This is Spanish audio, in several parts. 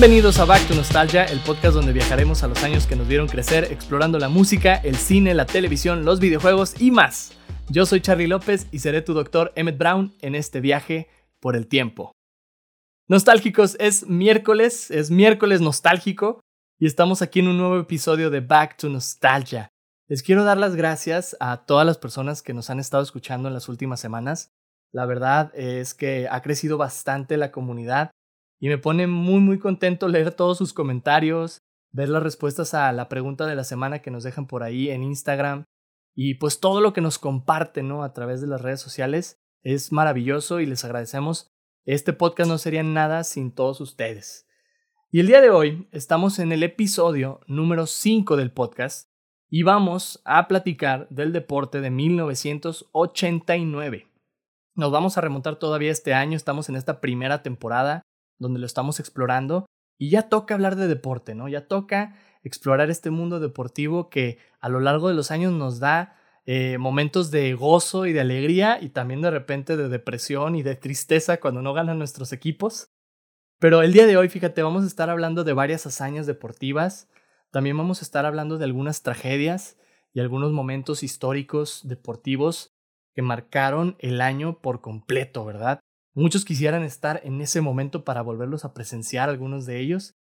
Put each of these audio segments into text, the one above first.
Bienvenidos a Back to Nostalgia, el podcast donde viajaremos a los años que nos vieron crecer explorando la música, el cine, la televisión, los videojuegos y más. Yo soy Charlie López y seré tu doctor Emmett Brown en este viaje por el tiempo. Nostálgicos, es miércoles, es miércoles nostálgico y estamos aquí en un nuevo episodio de Back to Nostalgia. Les quiero dar las gracias a todas las personas que nos han estado escuchando en las últimas semanas. La verdad es que ha crecido bastante la comunidad y me pone muy muy contento leer todos sus comentarios, ver las respuestas a la pregunta de la semana que nos dejan por ahí en Instagram y pues todo lo que nos comparten a través de las redes sociales es maravilloso y les agradecemos. Este podcast no sería nada sin todos ustedes. Y el día de hoy estamos en el episodio número 5 del podcast y vamos a platicar del deporte de 1989. Nos vamos a remontar todavía este año, estamos en esta primera temporada donde lo estamos explorando y ya toca hablar de deporte, ¿no? Ya toca explorar este mundo deportivo que a lo largo de los años nos da eh, momentos de gozo y de alegría y también de repente de depresión y de tristeza cuando no ganan nuestros equipos. Pero el día de hoy, fíjate, vamos a estar hablando de varias hazañas deportivas, también vamos a estar hablando de algunas tragedias y algunos momentos históricos deportivos que marcaron el año por completo, ¿verdad? Muchos quisieran estar en ese momento para volverlos a presenciar algunos de ellos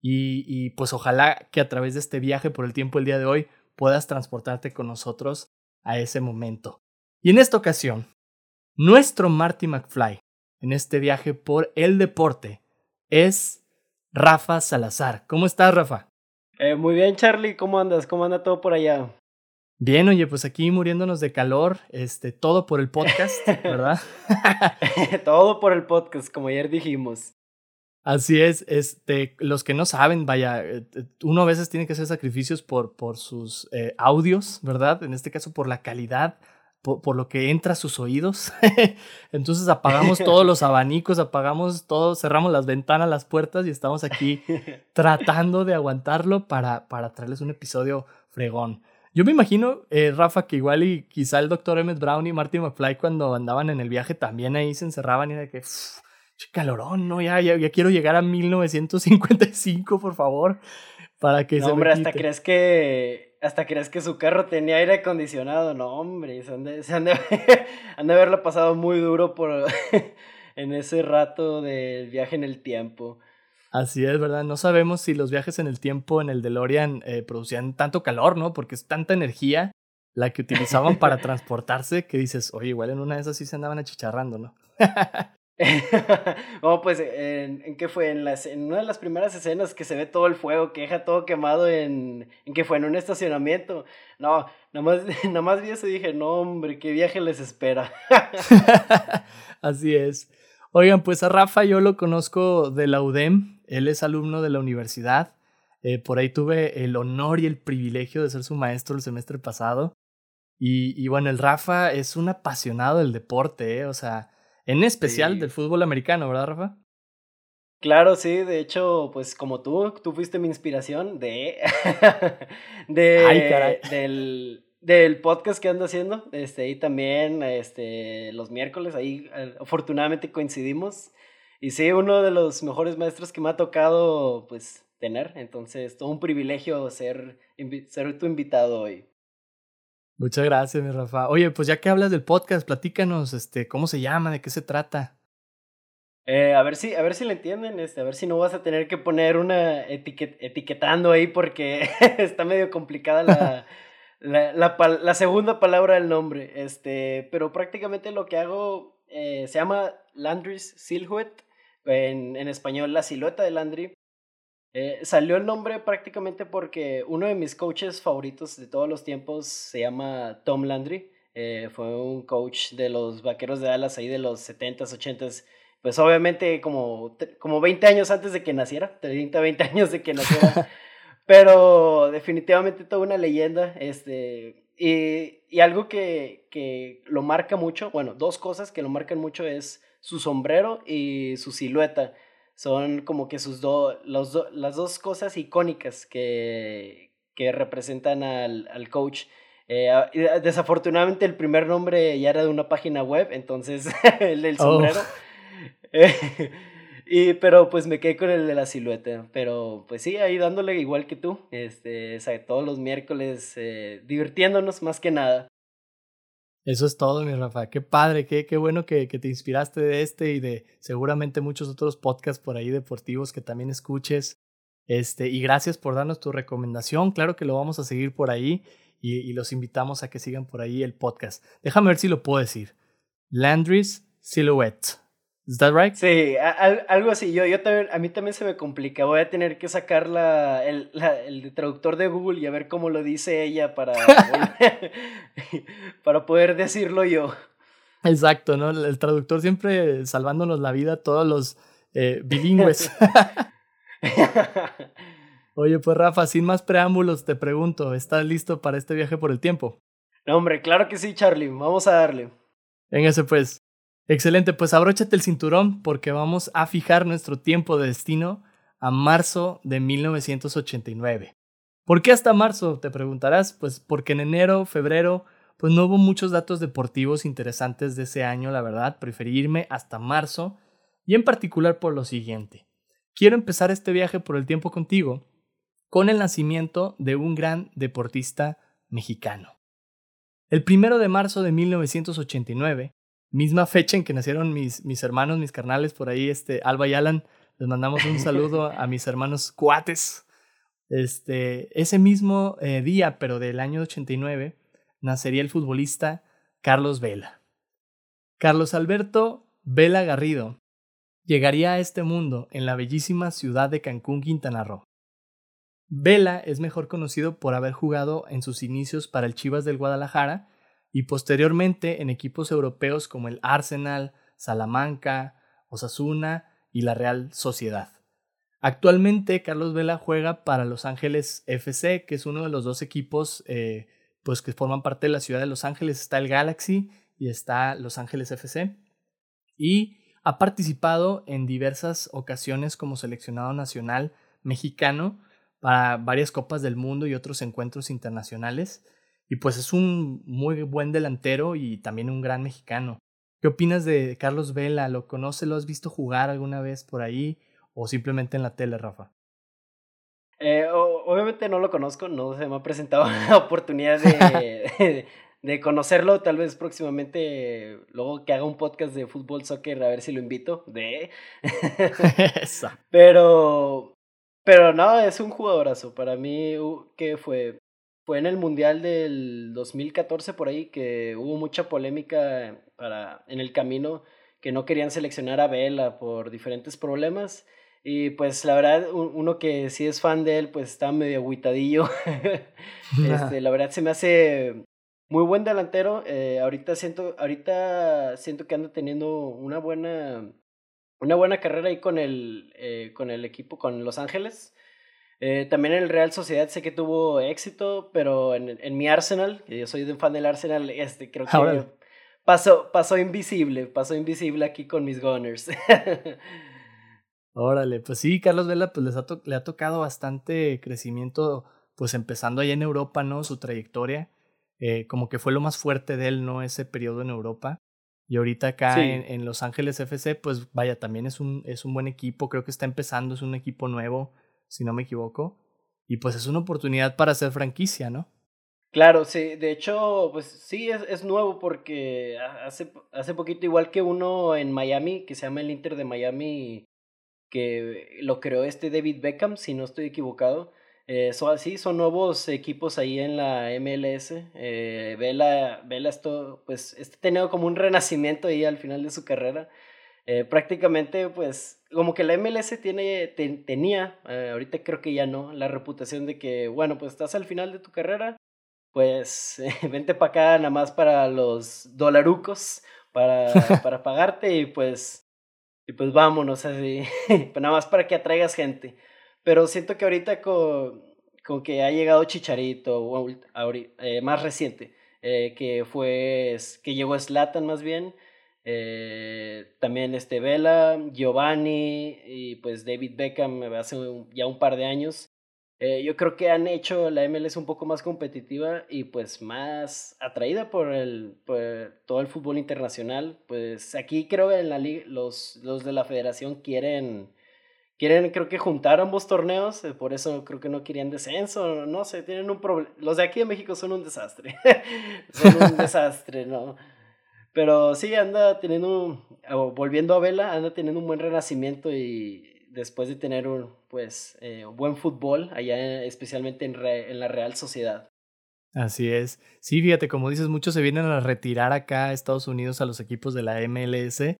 y, pues ojalá que a través de este viaje por el tiempo el día de hoy puedas transportarte con nosotros a ese momento. Y en esta ocasión, nuestro Marty McFly en este viaje por el deporte es Rafa Salazar. ¿Cómo estás, Rafa? Eh, muy bien, Charlie. ¿Cómo andas? ¿Cómo anda todo por allá? Bien, oye, pues aquí muriéndonos de calor, este, todo por el podcast, ¿verdad? todo por el podcast, como ayer dijimos. Así es, este, los que no saben, vaya, eh, eh, uno a veces tiene que hacer sacrificios por, por sus eh, audios, ¿verdad? En este caso por la calidad, por, por lo que entra a sus oídos. Entonces apagamos todos los abanicos, apagamos todo, cerramos las ventanas, las puertas y estamos aquí tratando de aguantarlo para, para traerles un episodio fregón. Yo me imagino, Rafa, que igual y quizá el doctor Emmett Brown y Marty McFly cuando andaban en el viaje también ahí se encerraban y de que calorón, no, ya, ya, quiero llegar a 1955, por favor, para que no, hombre, hasta crees que hasta crees que su carro tenía aire acondicionado, no, hombre, se han de, se han de, haberlo pasado muy duro por en ese rato del viaje en el tiempo. Así es, ¿verdad? No sabemos si los viajes en el tiempo en el DeLorean eh, producían tanto calor, ¿no? Porque es tanta energía la que utilizaban para transportarse que dices, oye, igual en una de esas sí se andaban achicharrando, ¿no? oh, pues, ¿en, ¿en, qué fue? En, las, en una de las primeras escenas que se ve todo el fuego, que deja todo quemado en, en que fue en un estacionamiento. No, nomás, nomás vi eso y dije, no, hombre, qué viaje les espera. Así es. Oigan, pues a Rafa yo lo conozco de la UDEM, él es alumno de la universidad. Eh, por ahí tuve el honor y el privilegio de ser su maestro el semestre pasado. Y, y bueno, el Rafa es un apasionado del deporte, ¿eh? o sea, en especial del fútbol americano, ¿verdad, Rafa? Claro, sí, de hecho, pues como tú, tú fuiste mi inspiración de, de Ay. Del, del podcast que ando haciendo, este, y también este, los miércoles, ahí eh, afortunadamente coincidimos, y sí, uno de los mejores maestros que me ha tocado, pues, tener, entonces, todo un privilegio ser, ser tu invitado hoy. Muchas gracias, mi Rafa. Oye, pues ya que hablas del podcast, platícanos, este, ¿cómo se llama? ¿De qué se trata? Eh, a ver si, a ver si le entienden, este, a ver si no vas a tener que poner una etiquetando ahí porque está medio complicada la, la, la, la, segunda palabra del nombre. Este, pero prácticamente lo que hago eh, se llama Landry's Silhouette, en, en español la silueta de Landry. Eh, salió el nombre prácticamente porque uno de mis coaches favoritos de todos los tiempos se llama Tom Landry. Eh, fue un coach de los Vaqueros de Dallas ahí de los 70s, 80s. Pues obviamente como, como 20 años antes de que naciera, 30, 20 años de que naciera. pero definitivamente toda una leyenda. Este, y, y algo que, que lo marca mucho, bueno, dos cosas que lo marcan mucho es su sombrero y su silueta son como que sus dos, las dos cosas icónicas que, que representan al, al coach. Eh, desafortunadamente el primer nombre ya era de una página web, entonces el del oh. sombrero. y, pero pues me quedé con el de la silueta. Pero pues sí, ahí dándole igual que tú. Este, todos los miércoles eh, divirtiéndonos más que nada. Eso es todo, mi Rafa. Qué padre, qué, qué bueno que, que, te inspiraste de este y de seguramente muchos otros podcasts por ahí deportivos que también escuches. Este, y gracias por darnos tu recomendación. Claro que lo vamos a seguir por ahí y, y los invitamos a que sigan por ahí el podcast. Déjame ver si lo puedo decir. Landry's Silhouette. ¿Es that right? Sí, algo así. Yo, yo también, a mí también se me complica. Voy a tener que sacar la, el, el traductor de Google y a ver cómo lo dice ella para, para poder decirlo yo. Exacto, ¿no? El traductor siempre salvándonos la vida todos los eh, bilingües. Oye, pues Rafa, sin más preámbulos, te pregunto, ¿estás listo para este viaje por el tiempo? No, hombre, claro que sí, Charlie. Vamos a darle. Véngase pues. Excelente, pues abróchate el cinturón porque vamos a fijar nuestro tiempo de destino a marzo de 1989. ¿Por qué hasta marzo? Te preguntarás. Pues porque en enero, febrero, pues no hubo muchos datos deportivos interesantes de ese año, la verdad. Preferí irme hasta marzo y en particular por lo siguiente. Quiero empezar este viaje por el tiempo contigo con el nacimiento de un gran deportista mexicano. El primero de marzo de 1989 misma fecha en que nacieron mis, mis hermanos, mis carnales, por ahí, este, Alba y Alan, les mandamos un saludo a mis hermanos cuates. Este, ese mismo eh, día, pero del año 89, nacería el futbolista Carlos Vela. Carlos Alberto Vela Garrido llegaría a este mundo en la bellísima ciudad de Cancún, Quintana Roo. Vela es mejor conocido por haber jugado en sus inicios para el Chivas del Guadalajara y posteriormente en equipos europeos como el Arsenal, Salamanca, Osasuna y la Real Sociedad. Actualmente Carlos Vela juega para Los Ángeles FC, que es uno de los dos equipos eh, pues que forman parte de la ciudad de Los Ángeles. Está el Galaxy y está Los Ángeles FC. Y ha participado en diversas ocasiones como seleccionado nacional mexicano para varias copas del mundo y otros encuentros internacionales. Y pues es un muy buen delantero y también un gran mexicano. ¿Qué opinas de Carlos Vela? ¿Lo conoces? ¿Lo has visto jugar alguna vez por ahí? ¿O simplemente en la tele, Rafa? Eh, obviamente no lo conozco, no se me ha presentado la oportunidad de, de, conocerlo. Tal vez próximamente, luego que haga un podcast de fútbol, soccer, a ver si lo invito. De. pero, pero no, es un jugadorazo. Para mí, que fue fue en el Mundial del 2014 por ahí que hubo mucha polémica para, en el camino que no querían seleccionar a Vela por diferentes problemas. Y pues la verdad, uno que sí es fan de él, pues está medio agüitadillo. este, la verdad se me hace muy buen delantero. Eh, ahorita, siento, ahorita siento que anda teniendo una buena, una buena carrera ahí con el, eh, con el equipo, con Los Ángeles. Eh, también en el Real Sociedad sé que tuvo éxito, pero en, en mi Arsenal, que yo soy un fan del Arsenal, este creo que pasó, pasó invisible, pasó invisible aquí con mis Gunners. Órale, pues sí, Carlos Vela pues les ha le ha tocado bastante crecimiento, pues empezando allá en Europa, ¿no? Su trayectoria, eh, como que fue lo más fuerte de él, ¿no? Ese periodo en Europa. Y ahorita acá en, en, Los Ángeles FC, pues vaya, también es un, es un buen equipo, creo que está empezando, es un equipo nuevo si no me equivoco. Y pues es una oportunidad para hacer franquicia, ¿no? Claro, sí, de hecho, pues sí, es, es nuevo porque hace, hace poquito, igual que uno en Miami, que se llama el Inter de Miami, que lo creó este David Beckham, si no estoy equivocado. Eh, así, son nuevos equipos ahí en la MLS. Eh, Vela, Vela esto, pues, este tenido como un renacimiento ahí al final de su carrera. Eh, prácticamente, pues, como que la MLS tiene, tenía, eh, ahorita creo que ya no, la reputación de que, bueno, pues estás al final de tu carrera, pues vente para acá nada más para los dolarucos, para, para pagarte y pues, y pues vámonos así, nada más para que atraigas gente. Pero siento que ahorita con, con que ha llegado Chicharito, eh, más reciente, que fue, que llegó Slatan más bien, eh, también este Vela, Giovanni y pues David Beckham hace ya un par de años. Eh, yo creo que han hecho la MLS un poco más competitiva y pues más atraída por, el, todo el fútbol internacional. Pues aquí creo que en la liga los, los de la federación quieren, quieren creo que juntar ambos torneos, eh, por eso creo que no querían descenso, no sé, tienen un problema. Los de aquí en México son un desastre, son un desastre, ¿no? Pero sí, anda teniendo, volviendo a Vela, anda teniendo un buen renacimiento y después de tener un pues eh, buen fútbol allá especialmente en, en la Real Sociedad. Así es. Sí, fíjate, como dices, muchos se vienen a retirar acá a Estados Unidos a los equipos de la MLS y,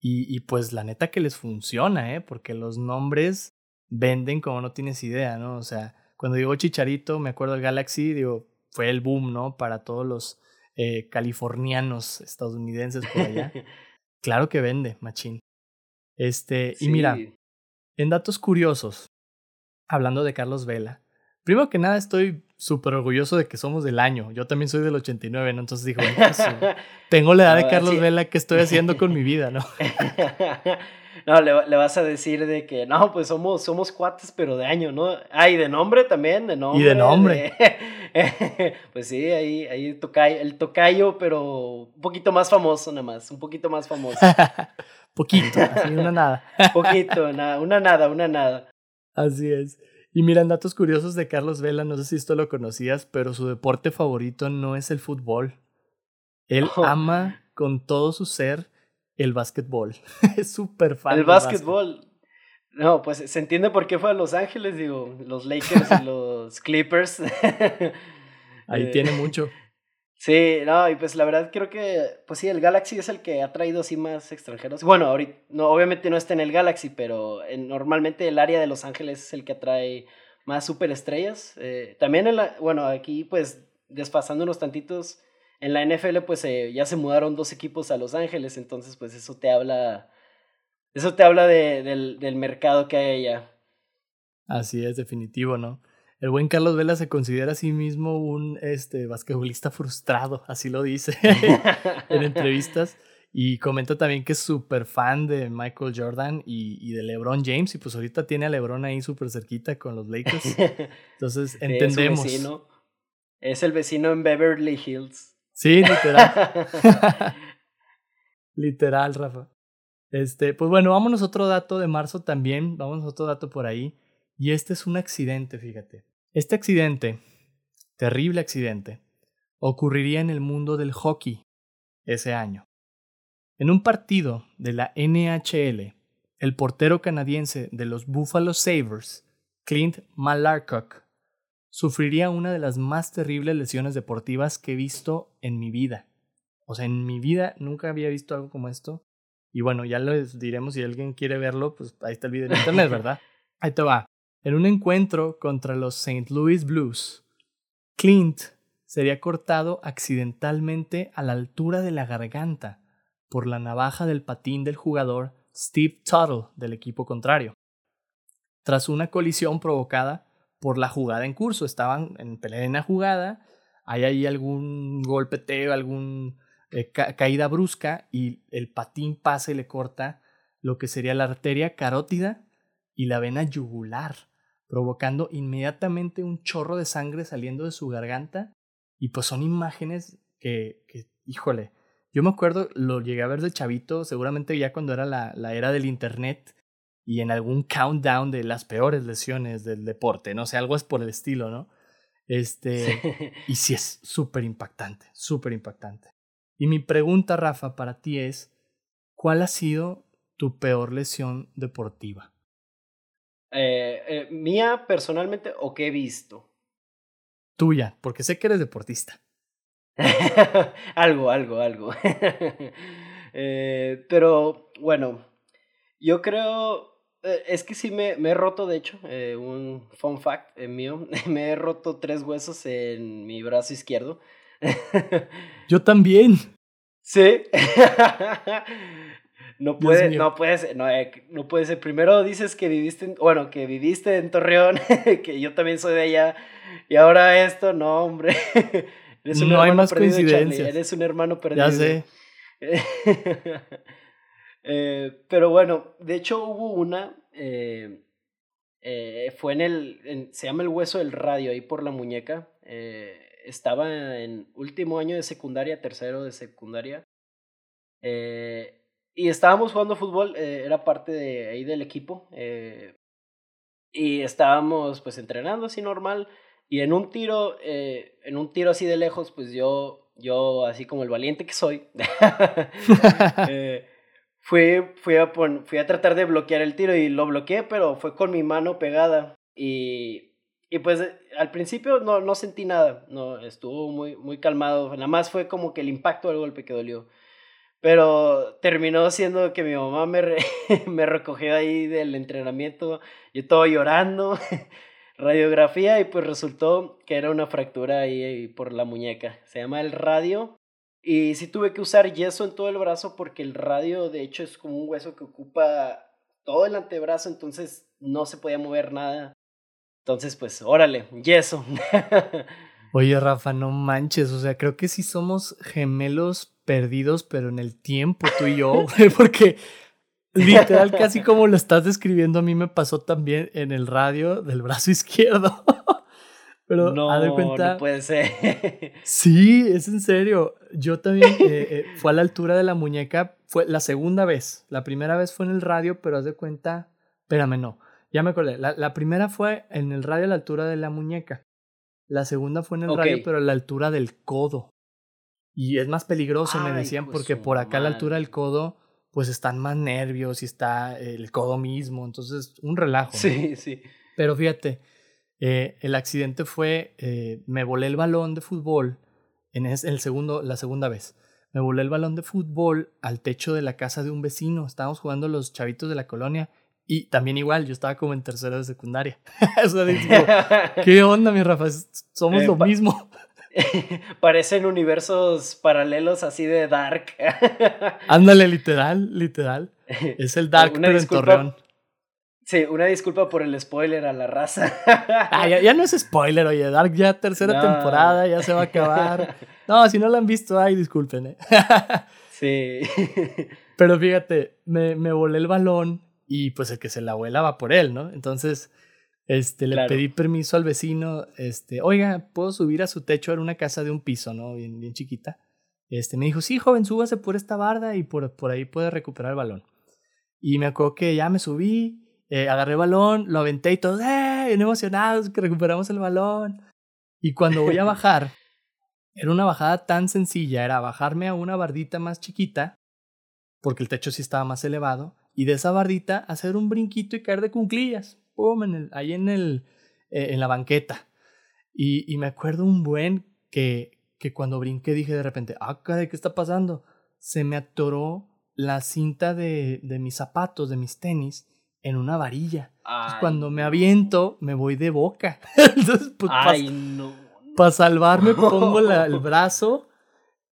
y pues la neta que les funciona, ¿eh? Porque los nombres venden como no tienes idea, ¿no? O sea, cuando digo Chicharito, me acuerdo del Galaxy, digo, fue el boom, ¿no? Para todos los eh, californianos estadounidenses por allá. claro que vende, machín. Este, y mira, en datos curiosos, hablando de Carlos Vela, primero que nada estoy súper orgulloso de que somos del año. Yo también soy del 89, ¿no? Entonces digo, tengo la edad de Carlos Vela, ¿qué estoy haciendo con mi vida, no? no, le, le, vas a decir de que, no, pues somos, somos cuates, pero de año, ¿no? Ah, y de nombre también, de nombre. Y de nombre. pues sí, ahí, ahí tocayo, el tocayo, pero un poquito más famoso nada más, un poquito más famoso. Poquito, así una nada. Poquito, nada, una nada, una nada. Así es. Y miran datos curiosos de Carlos Vela, no sé si esto lo conocías, pero su deporte favorito no es el fútbol. Él oh. ama con todo su ser el básquetbol. es súper fan. El básquetbol. No, pues se entiende por qué fue a Los Ángeles, digo, los Lakers y los Clippers. Ahí eh, tiene mucho. Sí, no, y pues la verdad creo que, pues sí, el Galaxy es el que ha traído así más extranjeros. Bueno, ahorita, no, obviamente no está en el Galaxy, pero normalmente el área de Los Ángeles es el que atrae más superestrellas. Eh, también, en la, bueno, aquí pues desfasándonos tantitos, en la NFL pues eh, ya se mudaron dos equipos a Los Ángeles, entonces pues eso te habla, eso te habla de, del, del mercado que hay allá. Así es, definitivo, ¿no? El buen Carlos Vela se considera a sí mismo un este, basquetbolista frustrado, así lo dice en entrevistas. Y comenta también que es súper fan de Michael Jordan y, y, de LeBron James. Y pues ahorita tiene a LeBron ahí súper cerquita con los Lakers. Entonces entendemos. Es, es el vecino en Beverly Hills. Sí, literal. literal, Rafa. Este, pues bueno, vámonos a otro dato de marzo también. Vamos a otro dato por ahí. Y este es un accidente, fíjate. Este accidente, terrible accidente, ocurriría en el mundo del hockey ese año. En un partido de la NHL, el portero canadiense de los Buffalo Sabres, Clint Malarcock, sufriría una de las más terribles lesiones deportivas que he visto en mi vida. O sea, en mi vida nunca había visto algo como esto. Y bueno, ya les diremos si alguien quiere verlo, pues ahí está el video en internet, ¿verdad? Ahí te va. En un encuentro contra los St. Louis Blues, Clint sería cortado accidentalmente a la altura de la garganta por la navaja del patín del jugador Steve Tuttle del equipo contrario. Tras una colisión provocada por la jugada en curso, estaban en plena jugada, hay ahí algún golpeteo, algún eh, caída brusca y el patín pasa y le corta lo que sería la arteria carótida y la vena yugular provocando inmediatamente un chorro de sangre saliendo de su garganta. Y pues son imágenes que, que híjole, yo me acuerdo, lo llegué a ver de chavito, seguramente ya cuando era la, la era del internet y en algún countdown de las peores lesiones del deporte, no sé, algo es por el estilo, ¿no? Este, y sí es súper impactante, súper impactante. Y mi pregunta, Rafa, para ti es, ¿cuál ha sido tu peor lesión deportiva? Eh, eh, ¿Mía personalmente o qué he visto? Tuya, porque sé que eres deportista. algo, algo, algo. eh, pero bueno, yo creo, es que sí me, me he roto, de hecho, eh, un fun fact mío, me he roto tres huesos en mi brazo izquierdo. yo también. Sí. No puede, no puede ser, no, eh, no puede ser. Primero dices que viviste, en, bueno, que viviste en Torreón, que yo también soy de allá, y ahora esto, no, hombre. Eres un no hay más coincidencias. Eres un hermano perdido. Ya sé. Eh, pero bueno, de hecho hubo una, eh, Eh, fue en el, se llama el hueso del radio, ahí por la muñeca. Eh, estaba en último año de secundaria, tercero de secundaria. Eh, y estábamos jugando fútbol, era parte de ahí del equipo. y estábamos pues entrenando así normal. Y en un tiro, en un tiro así de lejos, pues yo, yo así como el valiente que soy, fui, fui, a fui a tratar de bloquear el tiro y lo bloqueé, pero fue con mi mano pegada. Y, y pues al principio no, no sentí nada, no, estuvo muy, muy calmado. Nada más fue como que el impacto del golpe que dolió. Pero terminó siendo que mi mamá me, me recogió ahí del entrenamiento, yo todo llorando, radiografía y pues resultó que era una fractura ahí por la muñeca. Se llama el radio y sí tuve que usar yeso en todo el brazo porque el radio de hecho es como un hueso que ocupa todo el antebrazo, entonces no se podía mover nada. Entonces, pues, órale, yeso. Oye, Rafa, no manches, o sea, creo que sí somos gemelos perdidos, pero en el tiempo, tú y yo, porque literal, casi como lo estás describiendo, a mí me pasó también en el radio del brazo izquierdo. Pero no, haz de cuenta. No puede ser. sí, es en serio. Yo también eh, eh, fue a la altura de la muñeca. Fue la segunda vez. La primera vez fue en el radio, pero haz de cuenta. Espérame, no. Ya me acordé. La, la primera fue en el radio a la altura de la muñeca. La segunda fue en el radio, pero a la altura del codo. Y es más peligroso, me decían, porque por acá a la altura del codo, pues están más nervios y está el codo mismo. Entonces, un relajo. Sí, sí. Pero fíjate, eh, el accidente fue, eh, me volé el balón de fútbol en el segundo, la segunda vez. Me volé el balón de fútbol al techo de la casa de un vecino. Estábamos jugando los chavitos de la colonia y también igual, yo estaba como en tercero de secundaria. ¿qué onda, mi Rafa? Somos eh, lo mismo. Parecen universos paralelos así de Dark. Ándale, literal, literal. Es el Dark, pero en Torreón. Sí, una disculpa por el spoiler a la raza. ah, ya, no es spoiler, oye, Dark ya tercera temporada, ya se va a acabar. No, si no la han visto, ay, disculpen. ¿eh? sí. Pero fíjate, me, me volé el balón y pues el que se la vuela va por él, ¿no? Entonces, este, le pedí permiso al vecino, este, oiga, ¿puedo subir a su techo? Era una casa de un piso, ¿no? Bien, bien chiquita. Este, me dijo, sí, joven, súbase por esta barda y por, por ahí puede recuperar el balón. Y me acuerdo que ya me subí, eh, agarré el balón, lo aventé y todos, ¡eh! Bien emocionados que recuperamos el balón. Y cuando voy a bajar, era una bajada tan sencilla, era bajarme a una bardita más chiquita, porque el techo sí estaba más elevado, y de esa bardita hacer un brinquito y caer de cunclillas, ¡pum! En el, ahí en, el, eh, en la banqueta. Y, y, me acuerdo un buen que, que cuando brinqué dije de repente, ah, ¿qué está pasando? Se me atoró la cinta de, de mis zapatos, de mis tenis, en una varilla. cuando me aviento, me voy de boca. Entonces, pues, para salvarme pongo el brazo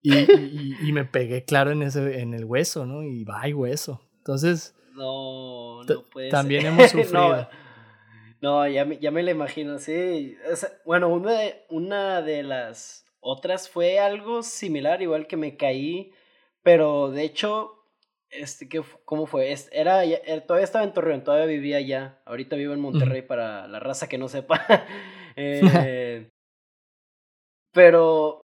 y, y, me pegué, claro, en, ese, en el hueso, ¿no? Y va, hueso. Entonces, no, no puede también hemos sufrido. no, ya, me, ya me lo imagino, sí. bueno, una de, una de las otras fue algo similar, igual que me caí, pero de hecho este, ¿qué, ¿Cómo fue? Era, todavía estaba en Torreón, todavía vivía allá. Ahorita vivo en Monterrey para la raza que no sepa. eh, pero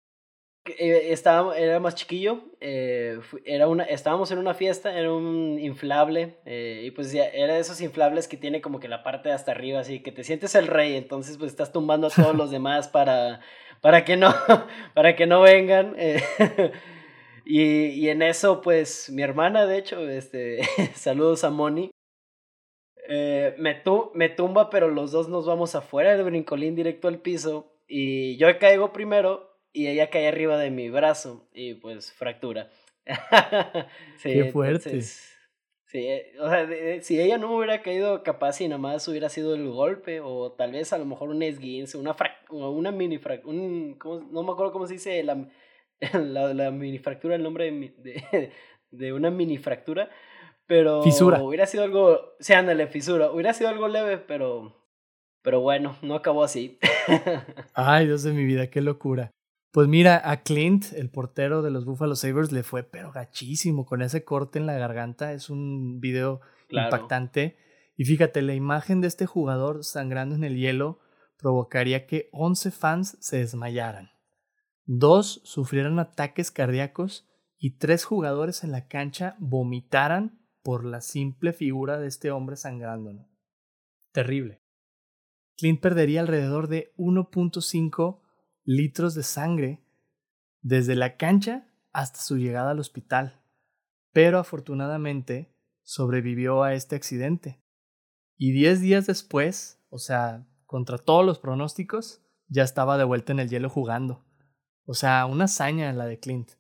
eh, estaba, era más chiquillo. Eh, era una, estábamos en una fiesta, era un inflable. Eh, y pues era de esos inflables que tiene como que la parte de hasta arriba, así que te sientes el rey. Entonces, pues estás tumbando a todos los demás para, para, que, no, para que no vengan. Y, y, en eso, pues, mi hermana, de hecho, este, saludos a Moni, eh, me, tu, me tumba, pero los dos nos vamos afuera del brincolín directo al piso. Y yo caigo primero y ella cae arriba de mi brazo y pues fractura. sí, Qué fuerte. sí, eh, o sea, si ella no hubiera caído capaz y nada más hubiera sido el golpe o tal vez a lo mejor un esguince, una, una mini fractura, no me acuerdo cómo se dice, la, la, la mini fractura, el nombre de, de, una mini fractura, pero fisura. hubiera sido algo, sí, ándale, fisura, hubiera sido algo leve, pero, pero bueno, no acabó así. Ay, Dios de mi vida, qué locura. Pues mira, a Clint, el portero de los Buffalo Sabres, le fue pero gachísimo con ese corte en la garganta. Es un video impactante. Y fíjate, la imagen de este jugador sangrando en el hielo provocaría que 11 fans se desmayaran. Dos sufrieran ataques cardíacos y tres jugadores en la cancha vomitaran por la simple figura de este hombre sangrando. Terrible. Clint perdería alrededor de 1.5 litros de sangre desde la cancha hasta su llegada al hospital, pero afortunadamente sobrevivió a este accidente. Y 10 días después, o sea, contra todos los pronósticos, ya estaba de vuelta en el hielo jugando. O sea, una hazaña la de Clint.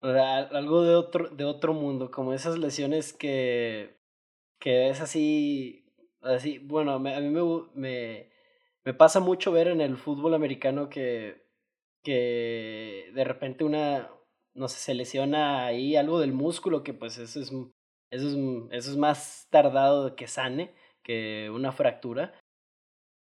Algo de otro, de otro mundo, como esas lesiones que, que es así, así, bueno, a mí me, me, me pasa mucho ver en el fútbol americano que, que de repente una, no sé, se lesiona ahí algo del músculo, que pues eso es, eso es, eso es más tardado que sane que una fractura.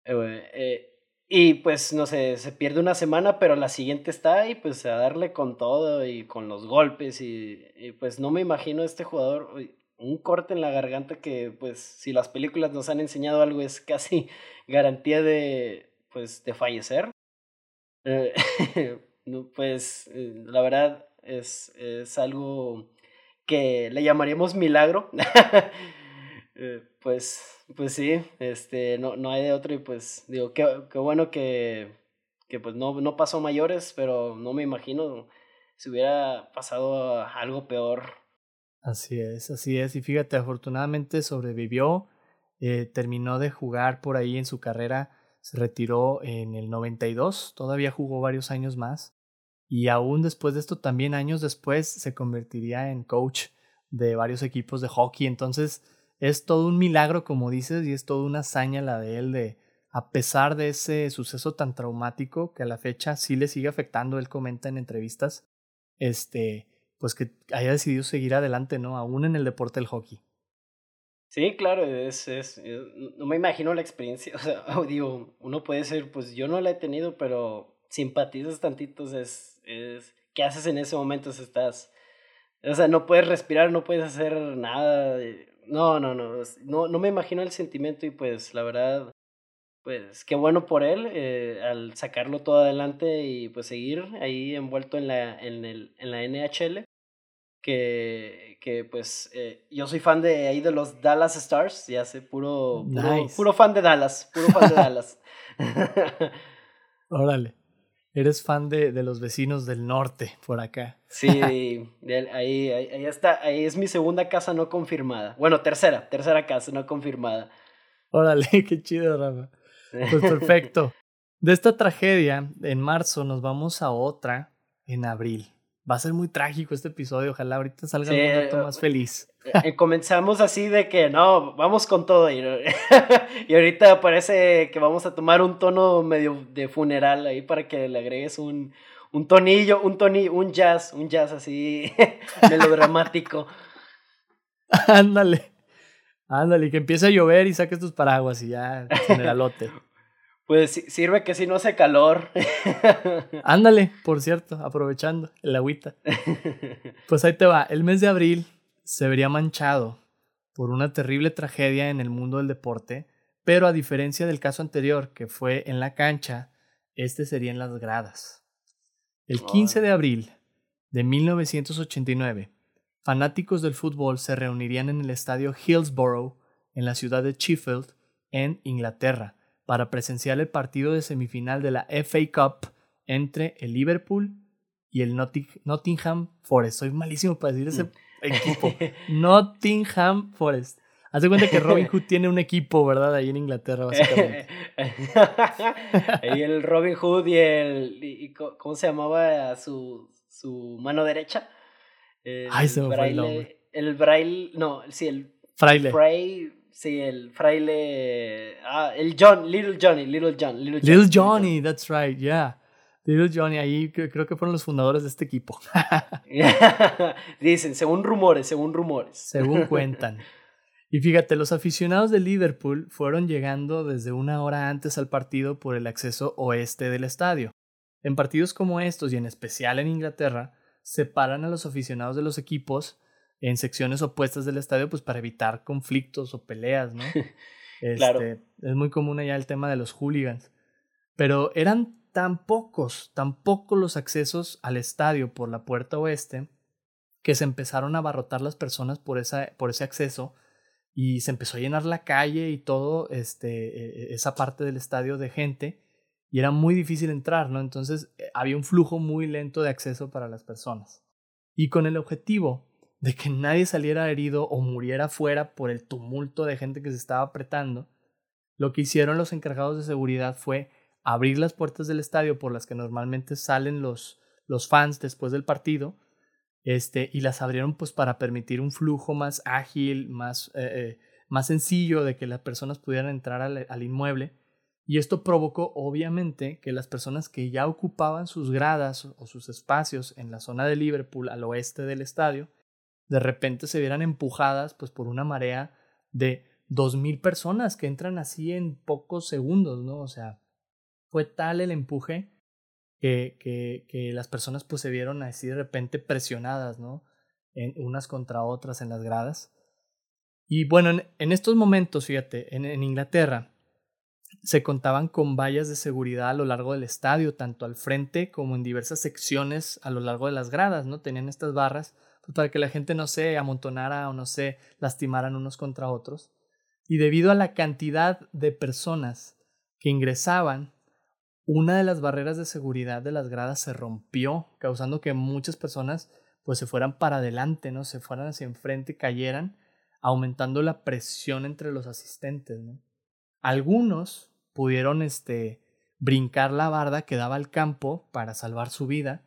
Eh, eh, y pues, no sé, se pierde una semana, pero la siguiente está ahí, pues a darle con todo y con los golpes. Y, pues no me imagino este jugador, un corte en la garganta que pues si las películas nos han enseñado algo es casi garantía de, pues, de fallecer. Eh, pues la verdad es, es algo que le llamaríamos milagro. pues pues sí, este, no, no hay de otro y pues digo, qué, qué bueno que, que pues no, no pasó mayores, pero no me imagino si hubiera pasado algo peor. Así es, así es. Y fíjate, afortunadamente sobrevivió, eh, terminó de jugar por ahí en su carrera, se retiró en el 92, todavía jugó varios años más. Y aún después de esto, también años después, se convertiría en coach de varios equipos de hockey. Entonces, es todo un milagro, como dices, y es toda una hazaña la de él de, a pesar de ese suceso tan traumático que a la fecha sí le sigue afectando, él comenta en entrevistas, este, pues que haya decidido seguir adelante, ¿no? Aún en el deporte del hockey. Sí, claro, es, es, no me imagino la experiencia, o sea, digo, uno puede ser, pues yo no la he tenido, pero simpatizas tantitos, es, es, ¿qué haces en ese momento estás, o sea, no puedes respirar, no puedes hacer nada, no, no, no, no, no me imagino el sentimiento y pues la verdad, pues qué bueno por él eh, al sacarlo todo adelante y pues seguir ahí envuelto en la, en el, en la NHL. Que, que pues eh, yo soy fan de ahí de los Dallas Stars, ya sé, puro, puro, puro fan de Dallas, puro fan de Dallas. Órale. Eres fan de, de, los vecinos del norte por acá. Sí, ahí, ahí, ahí, está, ahí es mi segunda casa no confirmada. Bueno, tercera, tercera casa no confirmada. Órale, qué chido, Rafa. Pues perfecto. De esta tragedia, en marzo nos vamos a otra en abril. Va a ser muy trágico este episodio, ojalá ahorita salga un momento más feliz. Eh, comenzamos así de que no, vamos con todo. Y, y, ahorita parece que vamos a tomar un tono medio de funeral ahí para que le agregues un, un tonillo, un tonillo, un jazz, un jazz así melodramático. Ándale. Ándale, que empiece a llover y saques tus paraguas y ya funeralote. Pues sirve que si no hace calor. Ándale, por cierto, aprovechando el agüita. Pues ahí te va. El mes de abril se vería manchado por una terrible tragedia en el mundo del deporte, pero a diferencia del caso anterior, que fue en la cancha, este sería en las gradas. El 15 de abril de 1989, fanáticos del fútbol se reunirían en el estadio Hillsborough, en la ciudad de Sheffield, en Inglaterra, para presenciar el partido de semifinal de la FA Cup entre el Liverpool y el Nottingham Forest. Soy malísimo para decir ese mm equipo. Nottingham Forest. Haz cuenta que Robin Hood tiene un equipo, ¿verdad? Ahí en Inglaterra, básicamente. Ahí el Robin Hood y el. ¿Cómo se llamaba su, su mano derecha? El Ay, se me fue el braille. No, sí, el. Fraile. Sí, el fraile. Ah, el John, Little Johnny, Little John. Little, Little Johnny, that's right, yeah. Little Johnny, ahí creo que fueron los fundadores de este equipo. Dicen, según rumores, según rumores. Según cuentan. Y fíjate, los aficionados de Liverpool fueron llegando desde una hora antes al partido por el acceso oeste del estadio. En partidos como estos, y en especial en Inglaterra, separan a los aficionados de los equipos en secciones opuestas del estadio, pues para evitar conflictos o peleas, ¿no? claro. Este, es muy común allá el tema de los hooligans. Pero eran tan pocos, tan pocos los accesos al estadio por la puerta oeste, que se empezaron a abarrotar las personas por, esa, por ese acceso y se empezó a llenar la calle y todo este, e, e, esa parte del estadio de gente y era muy difícil entrar, ¿no? Entonces eh, había un flujo muy lento de acceso para las personas. Y con el objetivo de que nadie saliera herido o muriera fuera por el tumulto de gente que se estaba apretando, lo que hicieron los encargados de seguridad fue abrir las puertas del estadio por las que normalmente salen los, los fans después del partido, este, y las abrieron pues para permitir un flujo más ágil, más, eh, eh, más sencillo de que las personas pudieran entrar al, al inmueble. Y esto provocó obviamente que las personas que ya ocupaban sus gradas o sus espacios en la zona de Liverpool al oeste del estadio de repente se vieran empujadas pues por una marea de dos mil personas que entran así en pocos segundos, ¿no? O sea, fue tal el empuje que, que, que las personas pues se vieron así de repente presionadas, ¿no? En, unas contra otras en las gradas. Y bueno, en, en estos momentos, fíjate, en, en Inglaterra se contaban con vallas de seguridad a lo largo del estadio, tanto al frente como en diversas secciones a lo largo de las gradas, ¿no? Tenían estas barras para que la gente no se amontonara o no se lastimaran unos contra otros. Y debido a la cantidad de personas que ingresaban, una de las barreras de seguridad de las gradas se rompió, causando que muchas personas pues se fueran para adelante, ¿no? Se fueran hacia enfrente y cayeran, aumentando la presión entre los asistentes, ¿no? Algunos pudieron este brincar la barda que daba al campo para salvar su vida,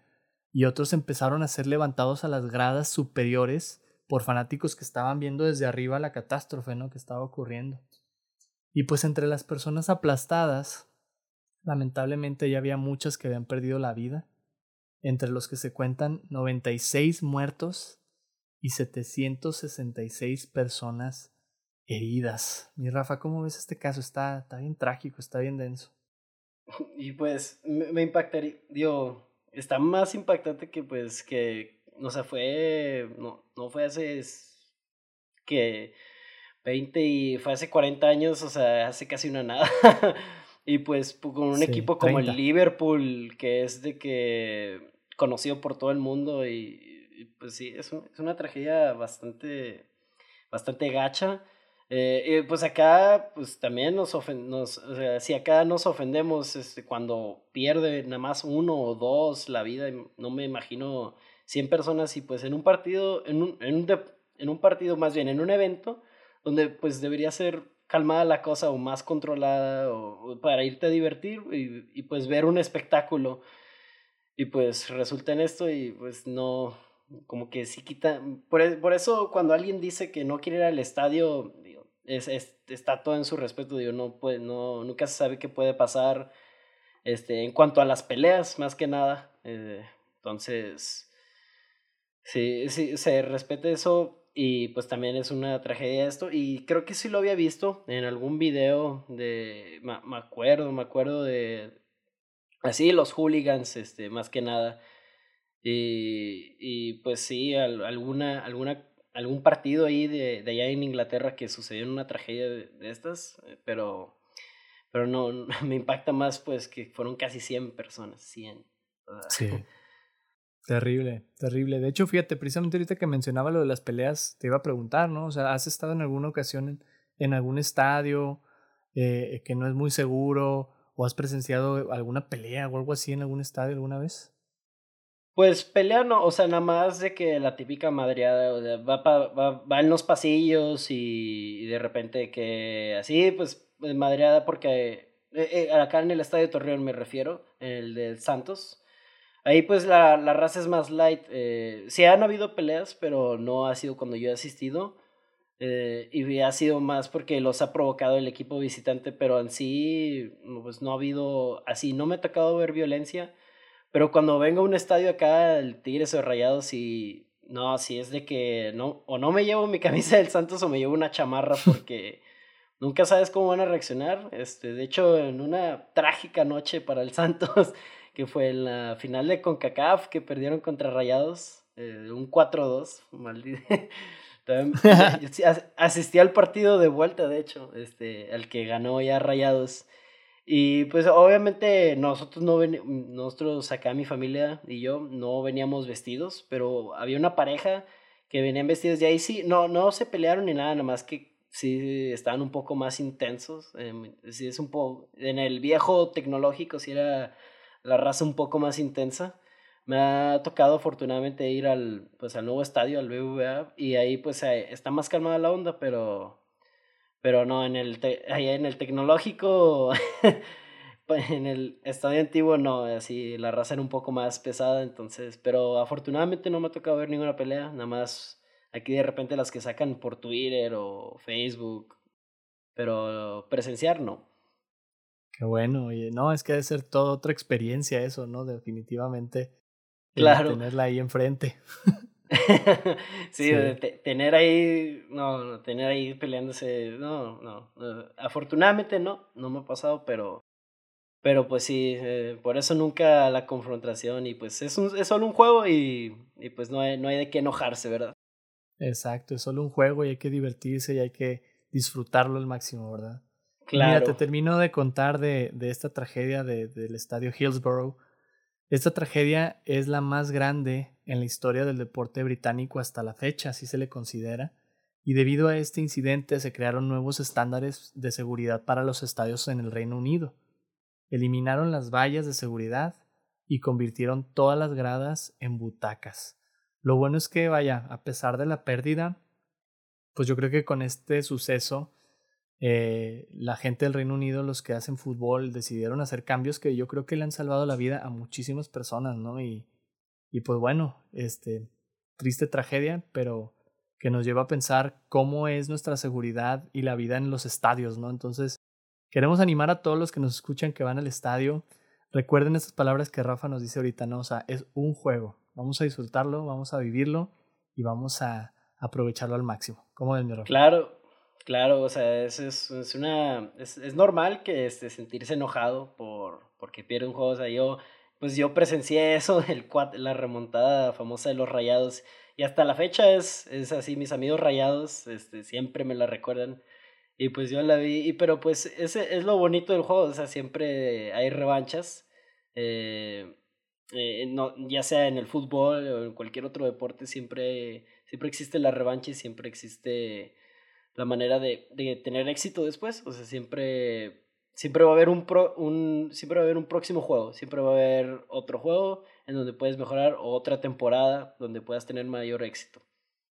y otros empezaron a ser levantados a las gradas superiores por fanáticos que estaban viendo desde arriba la catástrofe ¿no? que estaba ocurriendo. Y pues entre las personas aplastadas, lamentablemente ya había muchas que habían perdido la vida, entre los que se cuentan 96 muertos y 766 personas heridas. Mi Rafa, ¿cómo ves este caso? Está, está bien trágico, está bien denso. Y pues me, me impactaría, está más impactante que pues que, o sea, fue, no, no fue hace que 20 y fue hace 40 años, o sea, hace casi una nada. y pues con un equipo como el Liverpool, que es de que conocido por todo el mundo y, pues sí, es, es una tragedia bastante, bastante gacha. Eh, pues acá, pues también nos ofendemos, o sea, si acá nos ofendemos este, cuando pierde nada más uno o dos la vida, no me imagino 100 personas y pues en un partido, en un, en un, en un partido más bien, en un evento donde pues debería ser calmada la cosa o más controlada o, para irte a divertir y, y, pues ver un espectáculo y pues resulta en esto y pues no, como que sí quita, por, e, por eso cuando alguien dice que no quiere ir al estadio, es, está todo en su respeto, digo, no puede, no, nunca se sabe qué puede pasar este, en cuanto a las peleas, más que nada. Eh, entonces, sí, sí, se respete eso y pues también es una tragedia esto y creo que sí lo había visto en algún video de, me, acuerdo, me acuerdo de, así, los hooligans, este, más que nada. Y, y pues sí, alguna, alguna algún partido ahí de, de, allá en Inglaterra que sucedió en una tragedia de, estas, eh, pero, pero no, me impacta más pues que fueron casi 100 personas, 100. Sí. Terrible, terrible. De hecho, fíjate, precisamente ahorita que mencionaba lo de las peleas, te iba a preguntar, ¿no? O sea, ¿has estado en alguna ocasión en, en algún estadio eh, que no es muy seguro o has presenciado alguna pelea o algo así en algún estadio alguna vez? Pues pelea no, o sea, nada más de que la típica madreada, va, va, va en los pasillos y, de repente que así, pues, pues madreada porque eh, eh, acá en el estadio Torreón me refiero, el del Santos. Ahí pues la, la raza es más light. Eh, sí han habido peleas, pero no ha sido cuando yo he asistido. Eh, y ha sido más porque los ha provocado el equipo visitante, pero en sí, pues no ha habido así, no me ha tocado ver violencia pero cuando vengo a un estadio acá, el Tigres o Rayados, y no, si es de que no, o no me llevo mi camisa del Santos o me llevo una chamarra porque nunca sabes cómo van a reaccionar. Este, de hecho, en una trágica noche para el Santos, que fue en la final de CONCACAF que perdieron contra Rayados, eh, un 4-2, maldito. asistí al partido de vuelta, de hecho, este, al que ganó ya Rayados. Y pues obviamente nosotros no ven, nosotros acá mi familia y yo no veníamos vestidos, pero había una pareja que venían vestidos y ahí sí, no, no se pelearon ni nada, nada más que sí estaban un poco más intensos. Eh, sí es un poco, en el viejo tecnológico sí era la raza un poco más intensa. Me ha tocado afortunadamente ir al, pues, al nuevo estadio, al BBVA, y ahí pues está más calmada la onda, pero pero no, en el, en el tecnológico, pues, en el estadio antiguo no, así la raza era un poco más pesada, entonces, pero afortunadamente no me ha tocado ver ninguna pelea, nada más aquí de repente las que sacan por Twitter o Facebook, pero presenciar no. Qué bueno, oye, no, es que debe ser toda otra experiencia eso, ¿no? Definitivamente. Claro. Tenerla ahí enfrente. sí, tener ahí, no, tener ahí peleándose, no, no, afortunadamente no, no me ha pasado, pero, pero pues sí, eh, por eso nunca la confrontación y pues es, un, es solo un juego y, y pues no hay, no hay de qué enojarse, ¿verdad? Exacto, es solo un juego y hay que divertirse y hay que disfrutarlo al máximo, ¿verdad? Claro. Mira, te termino de contar de, de esta tragedia de, del estadio Hillsborough. Esta tragedia es la más grande en la historia del deporte británico hasta la fecha, así se le considera, y debido a este incidente se crearon nuevos estándares de seguridad para los estadios en el Reino Unido. Eliminaron las vallas de seguridad y convirtieron todas las gradas en butacas. Lo bueno es que, vaya, a pesar de la pérdida, pues yo creo que con este suceso, eh, la gente del Reino Unido, los que hacen fútbol, decidieron hacer cambios que yo creo que le han salvado la vida a muchísimas personas, ¿no? Y, y pues bueno, este, triste tragedia, pero que nos lleva a pensar cómo es nuestra seguridad y la vida en los estadios, ¿no? Entonces, queremos animar a todos los que nos escuchan que van al estadio. Recuerden estas palabras que Rafa nos dice ahorita, ¿no? O sea, es un juego. Vamos a disfrutarlo, vamos a vivirlo y vamos a aprovecharlo al máximo. ¿Cómo ves, mi Rafa? Claro, claro, o sea, es, es, es una, es, es, normal que este, sentirse enojado por, porque pierde un juego. O sea, yo pues yo presencié eso, el, la remontada famosa de los rayados. Y hasta la fecha es, es así, mis amigos rayados este, siempre me la recuerdan. Y pues yo la vi, y, pero pues ese es lo bonito del juego, o sea, siempre hay revanchas. Eh, eh, no, ya sea en el fútbol o en cualquier otro deporte, siempre, siempre existe la revancha y siempre existe la manera de, de tener éxito después. O sea, siempre siempre va a haber un, pro, un siempre va a haber un próximo juego, siempre va a haber otro juego en donde puedes mejorar o otra temporada donde puedas tener mayor éxito.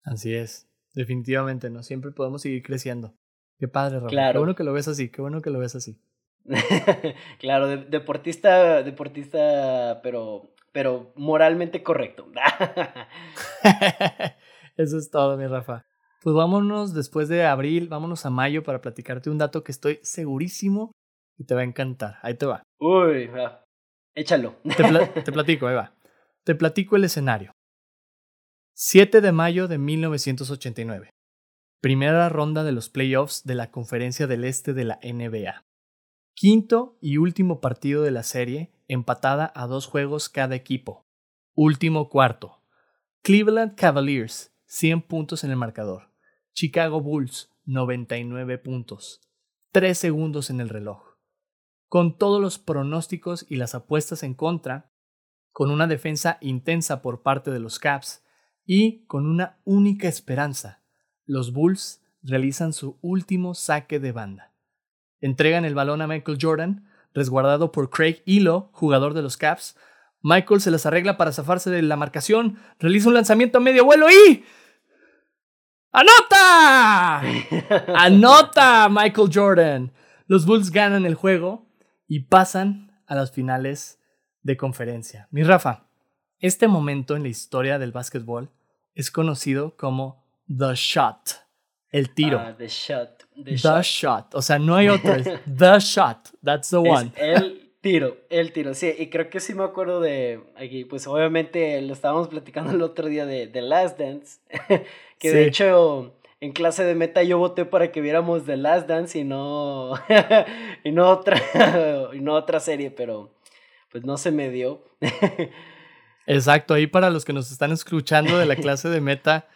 Así es, definitivamente, ¿no? Siempre podemos seguir creciendo. Qué padre, Rafa. Claro. Qué bueno que lo ves así, qué bueno que lo ves así. claro, deportista, deportista, pero, pero moralmente correcto. Eso es todo, mi Rafa. Pues vámonos después de abril, vámonos a mayo para platicarte un dato que estoy segurísimo y te va a encantar. Ahí te va. Uy, va. échalo. Te, platico, ahí va. Te platico el escenario. 7 de mayo de 1989. Primera ronda de los playoffs de la Conferencia del Este de la NBA. Quinto y último partido de la serie, empatada a dos juegos cada equipo. Último cuarto. Cleveland Cavaliers, 100 puntos en el marcador. Chicago Bulls, 99 puntos. 3 segundos en el reloj con todos los pronósticos y las apuestas en contra, con una defensa intensa por parte de los Caps y con una única esperanza. Los Bulls realizan su último saque de banda. Entregan el balón a Michael Jordan, resguardado por Craig Elo, jugador de los Caps. Michael se las arregla para zafarse de la marcación, realiza un lanzamiento a medio vuelo y... ¡Anota! ¡Anota Michael Jordan! Los Bulls ganan el juego y pasan a las finales de conferencia. Mi Rafa, este momento en la historia del básquetbol es conocido como The Shot, el tiro. Ah, the Shot. The, shot. O sea, no hay otro. the Shot. That's the one. el tiro, el tiro. Sí, y creo que sí me acuerdo de aquí, pues obviamente lo estábamos platicando el otro día de The Last Dance, que de hecho en clase de meta yo voté para que viéramos The Last Dance y no, y no, otra, y no otra serie, pero pues no se me dio. Exacto, ahí para los que nos están escuchando de la clase de meta,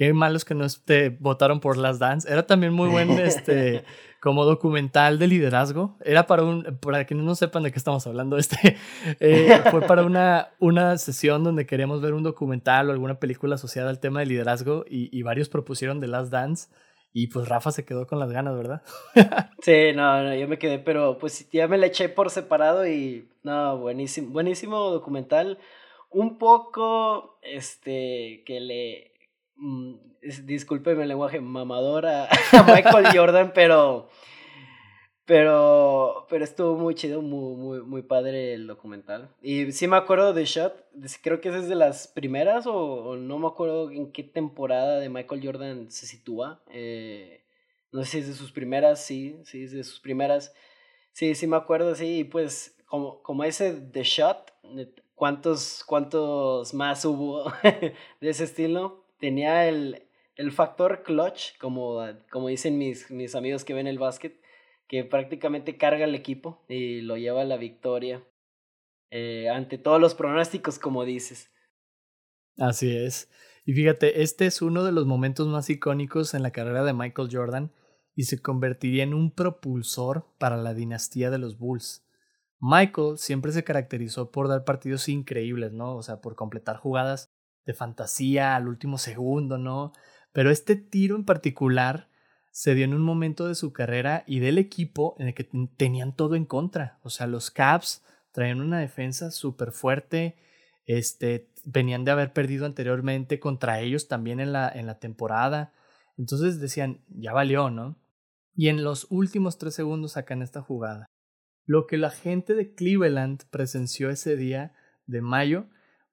qué malos que no te votaron por las dance. Era también muy buen este como documental de liderazgo. Era para un, para quienes no sepan de qué estamos hablando, este eh, fue para una, una sesión donde queríamos ver un documental o alguna película asociada al tema de liderazgo y, y varios propusieron The Last Dance. Y pues Rafa se quedó con las ganas, ¿verdad? sí, no, no, yo me quedé, pero pues ya me la eché por separado y no, buenísimo, buenísimo documental. Un poco, este, que le, mm, discúlpeme el lenguaje, mamador a, Michael Jordan, pero, pero, pero estuvo muy chido, muy, muy, muy padre el documental. Y sí me acuerdo de Shot, creo que es de las primeras o, no me acuerdo en qué temporada de Michael Jordan se sitúa. Eh, no sé si es de sus primeras, sí, sí, es de sus primeras. Sí, sí me acuerdo, sí, y pues como, como ese The Shot, ¿cuántos, cuántos más hubo de ese estilo? Tenía el, el factor clutch, como, como dicen mis, mis amigos que ven el básquet, que prácticamente carga el equipo y lo lleva a la victoria eh, ante todos los pronósticos, como dices. Así es. Y fíjate, este es uno de los momentos más icónicos en la carrera de Michael Jordan y se convertiría en un propulsor para la dinastía de los Bulls. Michael siempre se caracterizó por dar partidos increíbles, ¿no? O sea, por completar jugadas de fantasía al último segundo, ¿no? Pero este tiro en particular se dio en un momento de su carrera y del equipo en el que tenían todo en contra. O sea, los Caps traían una defensa súper fuerte. Este, venían de haber perdido anteriormente contra ellos también en la, en la temporada. Entonces decían, ya valió, ¿no? Y en los últimos tres segundos sacan esta jugada. Lo que la gente de Cleveland presenció ese día de mayo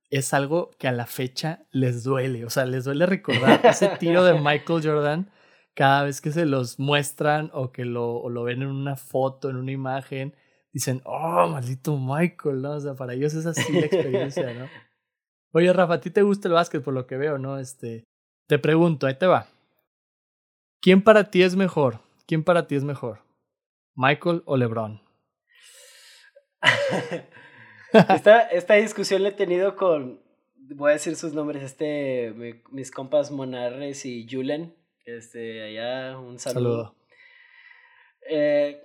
es algo que a la fecha les duele. O sea, les duele recordar ese tiro de Michael Jordan cada vez que se los muestran o que lo, lo ven en una foto, en una imagen. Dicen, oh, maldito Michael, ¿no? O sea, para ellos es así la experiencia, ¿no? Oye, Rafa, a ti te gusta el básquet por lo que veo, ¿no? Este, te pregunto, ahí te va. ¿Quién para ti es mejor? ¿Quién para ti es mejor? ¿Michael o LeBron? esta, esta discusión la he tenido con, voy a decir sus nombres, este, mis compas Monarres y Julen, este, allá, un saludo. Eh,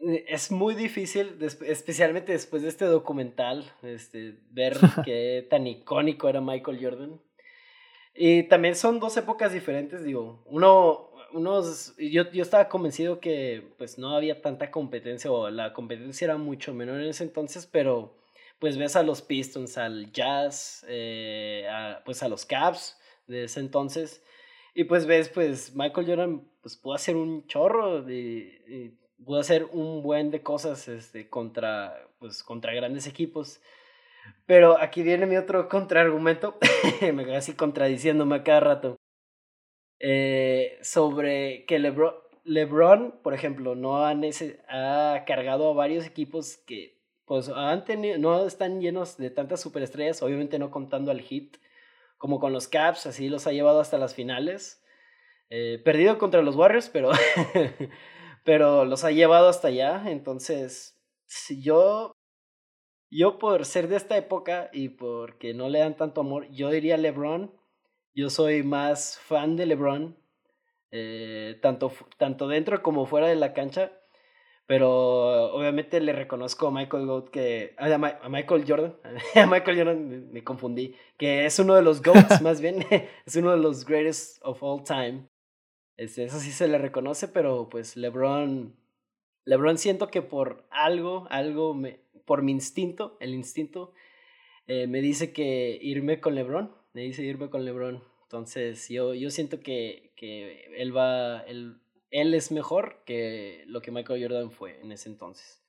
es muy difícil, especialmente después de este documental, este, ver qué tan icónico era Michael Jordan. Y también son dos épocas diferentes, digo, uno, unos, yo, yo estaba convencido que pues no había tanta competencia o la competencia era mucho menor en ese entonces, pero pues ves a los Pistons, al Jazz, eh, pues a los Cavs de ese entonces. Y pues ves, pues Michael Jordan pues pudo hacer un chorro, de, pudo hacer un buen de cosas este, contra, pues, contra grandes equipos. Pero aquí viene mi otro contraargumento, me quedé así contradiciéndome a cada rato, eh, sobre que LeBron, LeBron, por ejemplo, no han ese, ha cargado a varios equipos que pues han no están llenos de tantas superestrellas, obviamente no contando al hit, como con los Caps, así los ha llevado hasta las finales. Eh, perdido contra los Warriors, pero, pero los ha llevado hasta allá. Entonces, si yo, yo por ser de esta época y porque no le dan tanto amor, yo diría LeBron. Yo soy más fan de LeBron, eh, tanto, tanto dentro como fuera de la cancha. Pero obviamente le reconozco a Michael Goat que. A, Michael Jordan. A Michael Jordan me, confundí. Que es uno de los GOATs, más bien. es uno de los greatest of all time. Este, eso sí se le reconoce, pero pues LeBron. LeBron siento que por algo, algo, me, por mi instinto, el instinto, eh, me dice que irme con LeBron. Me dice irme con LeBron. Entonces yo, yo siento que, que él va. Él, él es mejor que lo que Michael Jordan fue en ese entonces.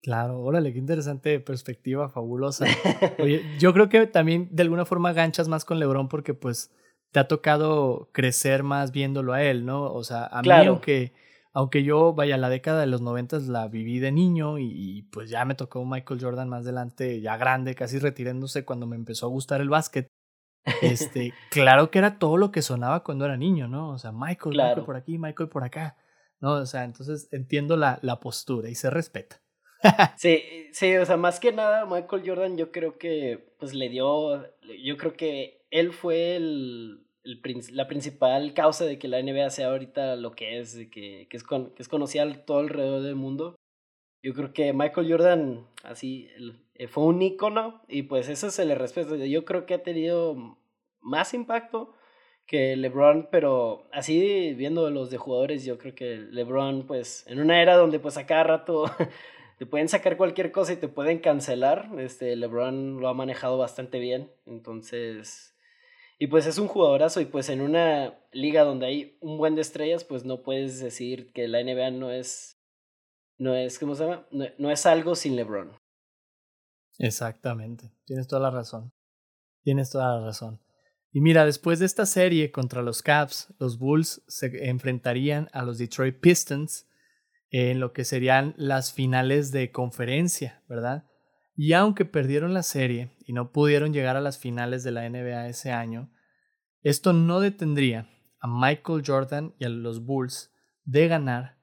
Claro, órale, qué interesante perspectiva, fabulosa. Oye, yo creo que también de alguna forma ganchas más con LeBron porque pues te ha tocado crecer más viéndolo a él, ¿no? O sea, a mí aunque, aunque yo, vaya, la década de los noventas la viví de niño y, y, pues ya me tocó Michael Jordan más adelante, ya grande, casi retirándose cuando me empezó a gustar el básquet. Este, claro que era todo lo que sonaba cuando era niño, ¿no? O sea, Michael, Michael por aquí, Michael por acá. ¿No? O sea, entonces entiendo la, la postura y se respeta. sí, sí, o sea, más que nada, Michael Jordan yo creo que pues le dio, yo creo que él fue el, la principal causa de que la NBA sea ahorita lo que es, que, que, es, con, que es conocida todo alrededor del mundo. Yo creo que Michael Jordan, así, eh, fue un ícono y pues eso se le respeta. Yo creo que ha tenido más impacto que LeBron, pero así viendo los de jugadores, yo creo que LeBron, pues, en una era donde pues a cada rato te pueden sacar cualquier cosa y te pueden cancelar, este, LeBron lo ha manejado bastante bien, entonces, y pues es un jugadorazo y pues en una liga donde hay un buen de estrellas, pues no puedes decir que la NBA no es, no es, ¿cómo se llama? No, es algo sin LeBron. Exactamente, tienes toda la razón, tienes toda la razón. Y mira, después de esta serie contra los Cavs, los Bulls se enfrentarían a los Detroit Pistons en lo que serían las finales de conferencia, ¿verdad? Y aunque perdieron la serie y no pudieron llegar a las finales de la NBA ese año, esto no detendría a Michael Jordan y a los Bulls de ganar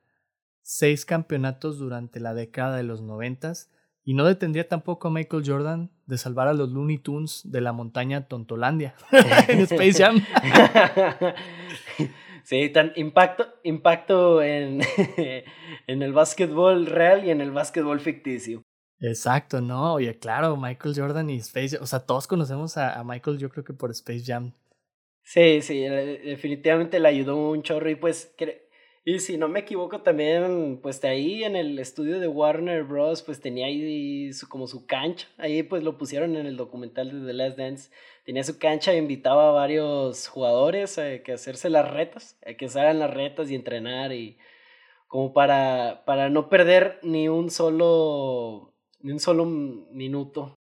seis campeonatos durante la década de los noventas y no detendría tampoco a Michael Jordan de salvar a los Looney Tunes de la montaña Tontolandia en Space Jam. Sí, tan impacto, impacto en, en el básquetbol real y en el básquetbol ficticio. Exacto, no, oye, claro, Michael Jordan y Space Jam, o sea, todos conocemos a, a Michael, yo creo que por Space Jam. Sí, sí, definitivamente le ayudó un chorro y pues y si no me equivoco, también, pues ahí en el estudio de Warner Bros., pues tenía ahí su, como su cancha. Ahí pues lo pusieron en el documental de The Last Dance. Tenía su cancha e invitaba a varios jugadores a que hacerse las retas, a que se hagan las retas y entrenar y como para, para no perder ni un solo, ni un solo minuto.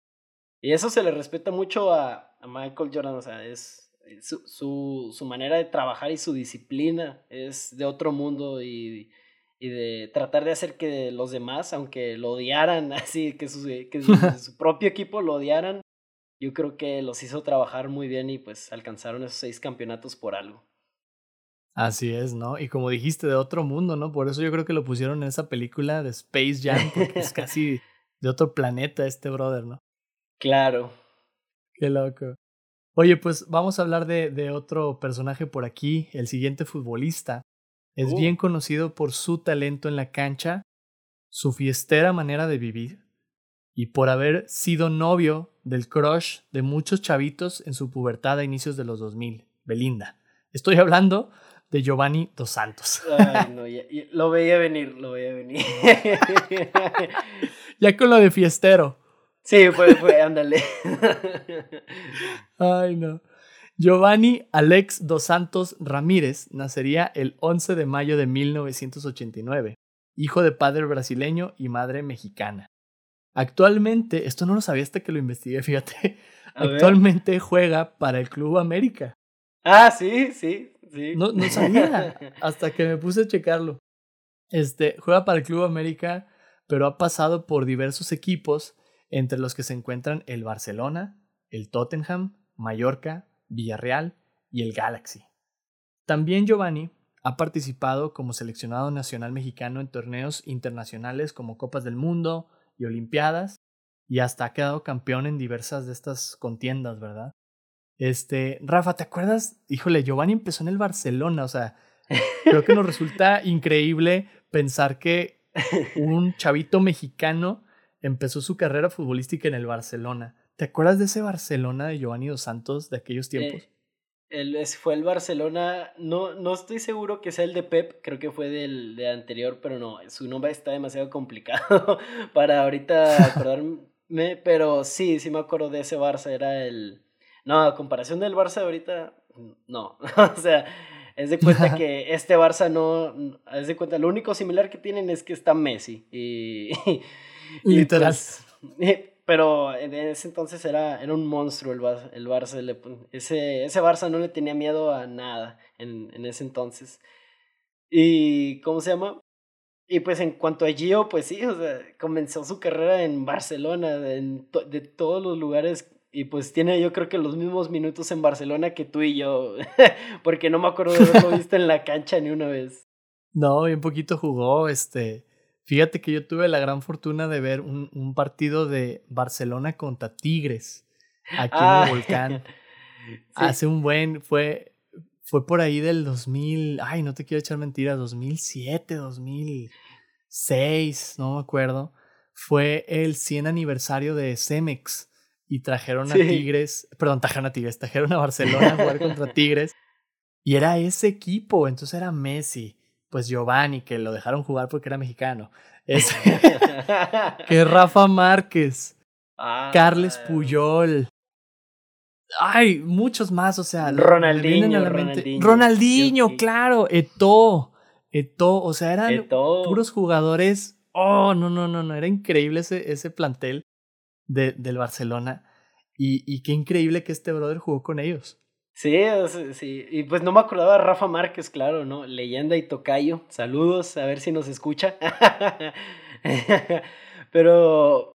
Y eso se le respeta mucho a, a Michael Jordan, o sea, es, su, su, su, manera de trabajar y su disciplina es de otro mundo y, y, de tratar de hacer que los demás, aunque lo odiaran, así que su, que su, propio equipo lo odiaran, yo creo que los hizo trabajar muy bien y pues alcanzaron esos seis campeonatos por algo. Así es, ¿no? Y como dijiste, de otro mundo, ¿no? Por eso yo creo que lo pusieron en esa película de Space Jam, porque es casi de otro planeta este brother, ¿no? Claro. Qué loco. Oye, pues vamos a hablar de, de otro personaje por aquí, el siguiente futbolista. Es bien uh. conocido por su talento en la cancha, su fiestera manera de vivir y por haber sido novio del crush de muchos chavitos en su pubertad a inicios de los 2000, Belinda. Estoy hablando de Giovanni Dos Santos. Ay, no, lo veía venir, lo veía venir. ya con lo de fiestero. Sí, fue, fue, ándale. Ay, no. Giovanni Alex dos Santos Ramírez nacería el 11 de mayo de 1989, hijo de padre brasileño y madre mexicana. Actualmente, esto no lo sabía hasta que lo investigué, fíjate. Actualmente juega para el Club América. Ah, sí, sí, sí. No, no sabía hasta que me puse a checarlo. Este, juega para el Club América, pero ha pasado por diversos equipos entre los que se encuentran el Barcelona, el Tottenham, Mallorca, Villarreal y el Galaxy. También Giovanni ha participado como seleccionado nacional mexicano en torneos internacionales como Copas del Mundo y Olimpiadas y hasta ha quedado campeón en diversas de estas contiendas, ¿verdad? Este, Rafa, ¿te acuerdas? Híjole, Giovanni empezó en el Barcelona, o sea, creo que nos resulta increíble pensar que un chavito mexicano empezó su carrera futbolística en el Barcelona. ¿Te acuerdas de ese Barcelona de Giovanni Dos Santos de aquellos eh, tiempos? él fue el Barcelona, no, no estoy seguro que sea el de Pep, creo que fue del de anterior, pero no, su nombre está demasiado complicado para ahorita acordarme, pero sí, sí me acuerdo de ese Barça, era el... No, a comparación del Barça de ahorita, no, o sea, es de cuenta que este Barça no, es de cuenta, lo único similar que tienen es que está Messi y... Literal. Pues, pero en ese entonces era, era un monstruo el, Barça. El Barça ese, ese Barça no le tenía miedo a nada en, en ese entonces. Y, ¿cómo se llama? Y pues en cuanto a Gio, pues sí, o sea, comenzó su carrera en Barcelona, en de todos los lugares, y pues tiene yo creo que los mismos minutos en Barcelona que tú y yo, porque no me acuerdo de haberlo visto en la cancha ni una vez. No, bien poquito jugó, este, Fíjate que yo tuve la gran fortuna de ver un, un partido de Barcelona contra Tigres aquí en el Ah, volcán. sí. Hace un buen, fue, fue por ahí del 2000, ay, no te quiero echar mentiras, 2007, 2006, no me acuerdo. Fue el 100 aniversario de Cemex y trajeron a Sí. Tigres, perdón, trajeron a Tigres, trajeron a Barcelona a jugar contra Tigres y era ese equipo, entonces era Messi, pues Giovanni, que lo dejaron jugar porque era mexicano, es, que Rafa Márquez, Ah, Carles Puyol. Ay, muchos más, o sea. Ronaldinho, Ronaldinho. Claro. Eto'o. Eto'o, o sea, eran puros jugadores. Oh, no, no, no, no. Era increíble ese, ese plantel de, del Barcelona. Y, y qué increíble que este brother jugó con ellos. Sí, sí. Y pues no me acordaba de Rafa Márquez, claro, ¿no? Leyenda y tocayo. Saludos, a ver si nos escucha. pero,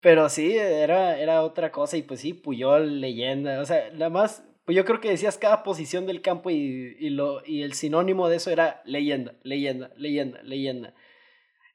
pero sí, era, era otra cosa. Y pues sí, Puyol, leyenda. O sea, nada más, pues yo creo que decías cada posición del campo y, y, lo, y el sinónimo de eso era leyenda, leyenda, leyenda, leyenda.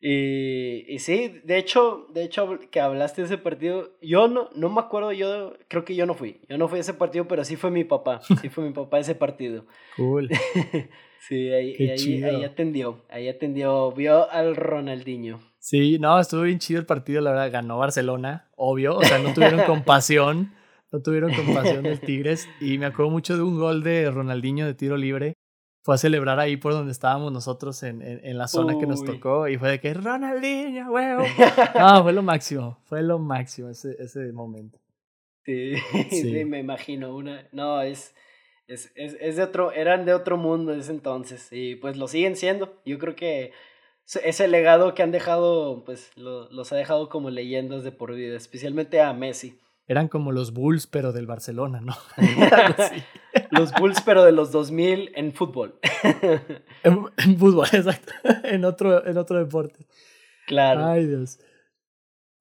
Y, y sí, de hecho, de hecho que hablaste de ese partido, yo no, no me acuerdo, yo creo que yo no fui, yo no fui a ese partido, pero sí fue mi papá, sí fue mi papá ese partido. Cool. sí, ahí, ahí, ahí atendió, ahí atendió, vio al Ronaldinho. Sí, no, estuvo bien chido el partido, la verdad. Ganó Barcelona, obvio. O sea, no tuvieron compasión. No tuvieron compasión del Tigres. Y me acuerdo mucho de un gol de Ronaldinho de tiro libre. Fue a celebrar ahí por donde estábamos nosotros en, en, en la zona que nos tocó. Y fue de que Ronaldinho, huevo. No, fue lo máximo. Fue lo máximo ese, ese momento. Sí, Sí. sí, me imagino una. No, es, es, es, es de otro, eran de otro mundo en ese entonces. Y pues lo siguen siendo. Yo creo que ese- ese legado que han dejado, pues lo- los ha dejado como leyendas de por vida, especialmente a Messi. Eran como los Bulls, pero del Barcelona, ¿no? Los Bulls, pero de los 2000 en fútbol. En, en fútbol, exacto. En otro, en otro deporte. claro. Ay, Dios.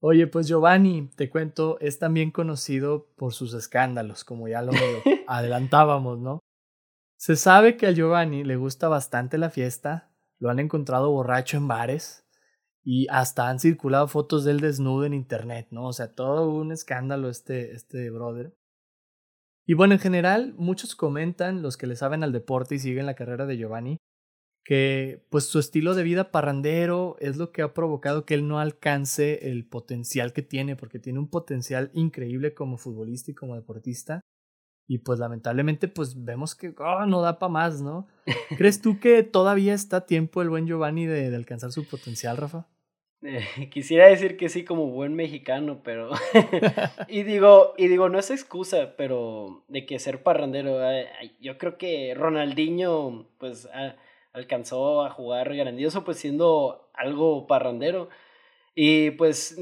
Oye, pues Giovanni, te cuento, es también conocido por sus escándalos, como ya lo adelantábamos, ¿no? Se sabe que a Giovanni le gusta bastante la fiesta, lo han encontrado borracho en bares y hasta han circulado fotos de él desnudo en internet, ¿no? O sea, todo un escándalo este, este brother. Y bueno, en general, muchos comentan, los que le saben al deporte y siguen la carrera de Giovanni, que pues su estilo de vida parrandero es lo que ha provocado que él no alcance el potencial que tiene, porque tiene un potencial increíble como futbolista y como deportista. Y pues lamentablemente pues vemos que oh, no da para más, ¿no? ¿Crees tú que todavía está a tiempo el buen Giovanni de, de alcanzar su potencial, Rafa? Eh, quisiera decir que sí como buen mexicano, pero y digo, y digo, no es excusa, pero de que ser parrandero, eh, yo creo que Ronaldinho pues a- alcanzó a jugar grandioso pues siendo algo parrandero. Y pues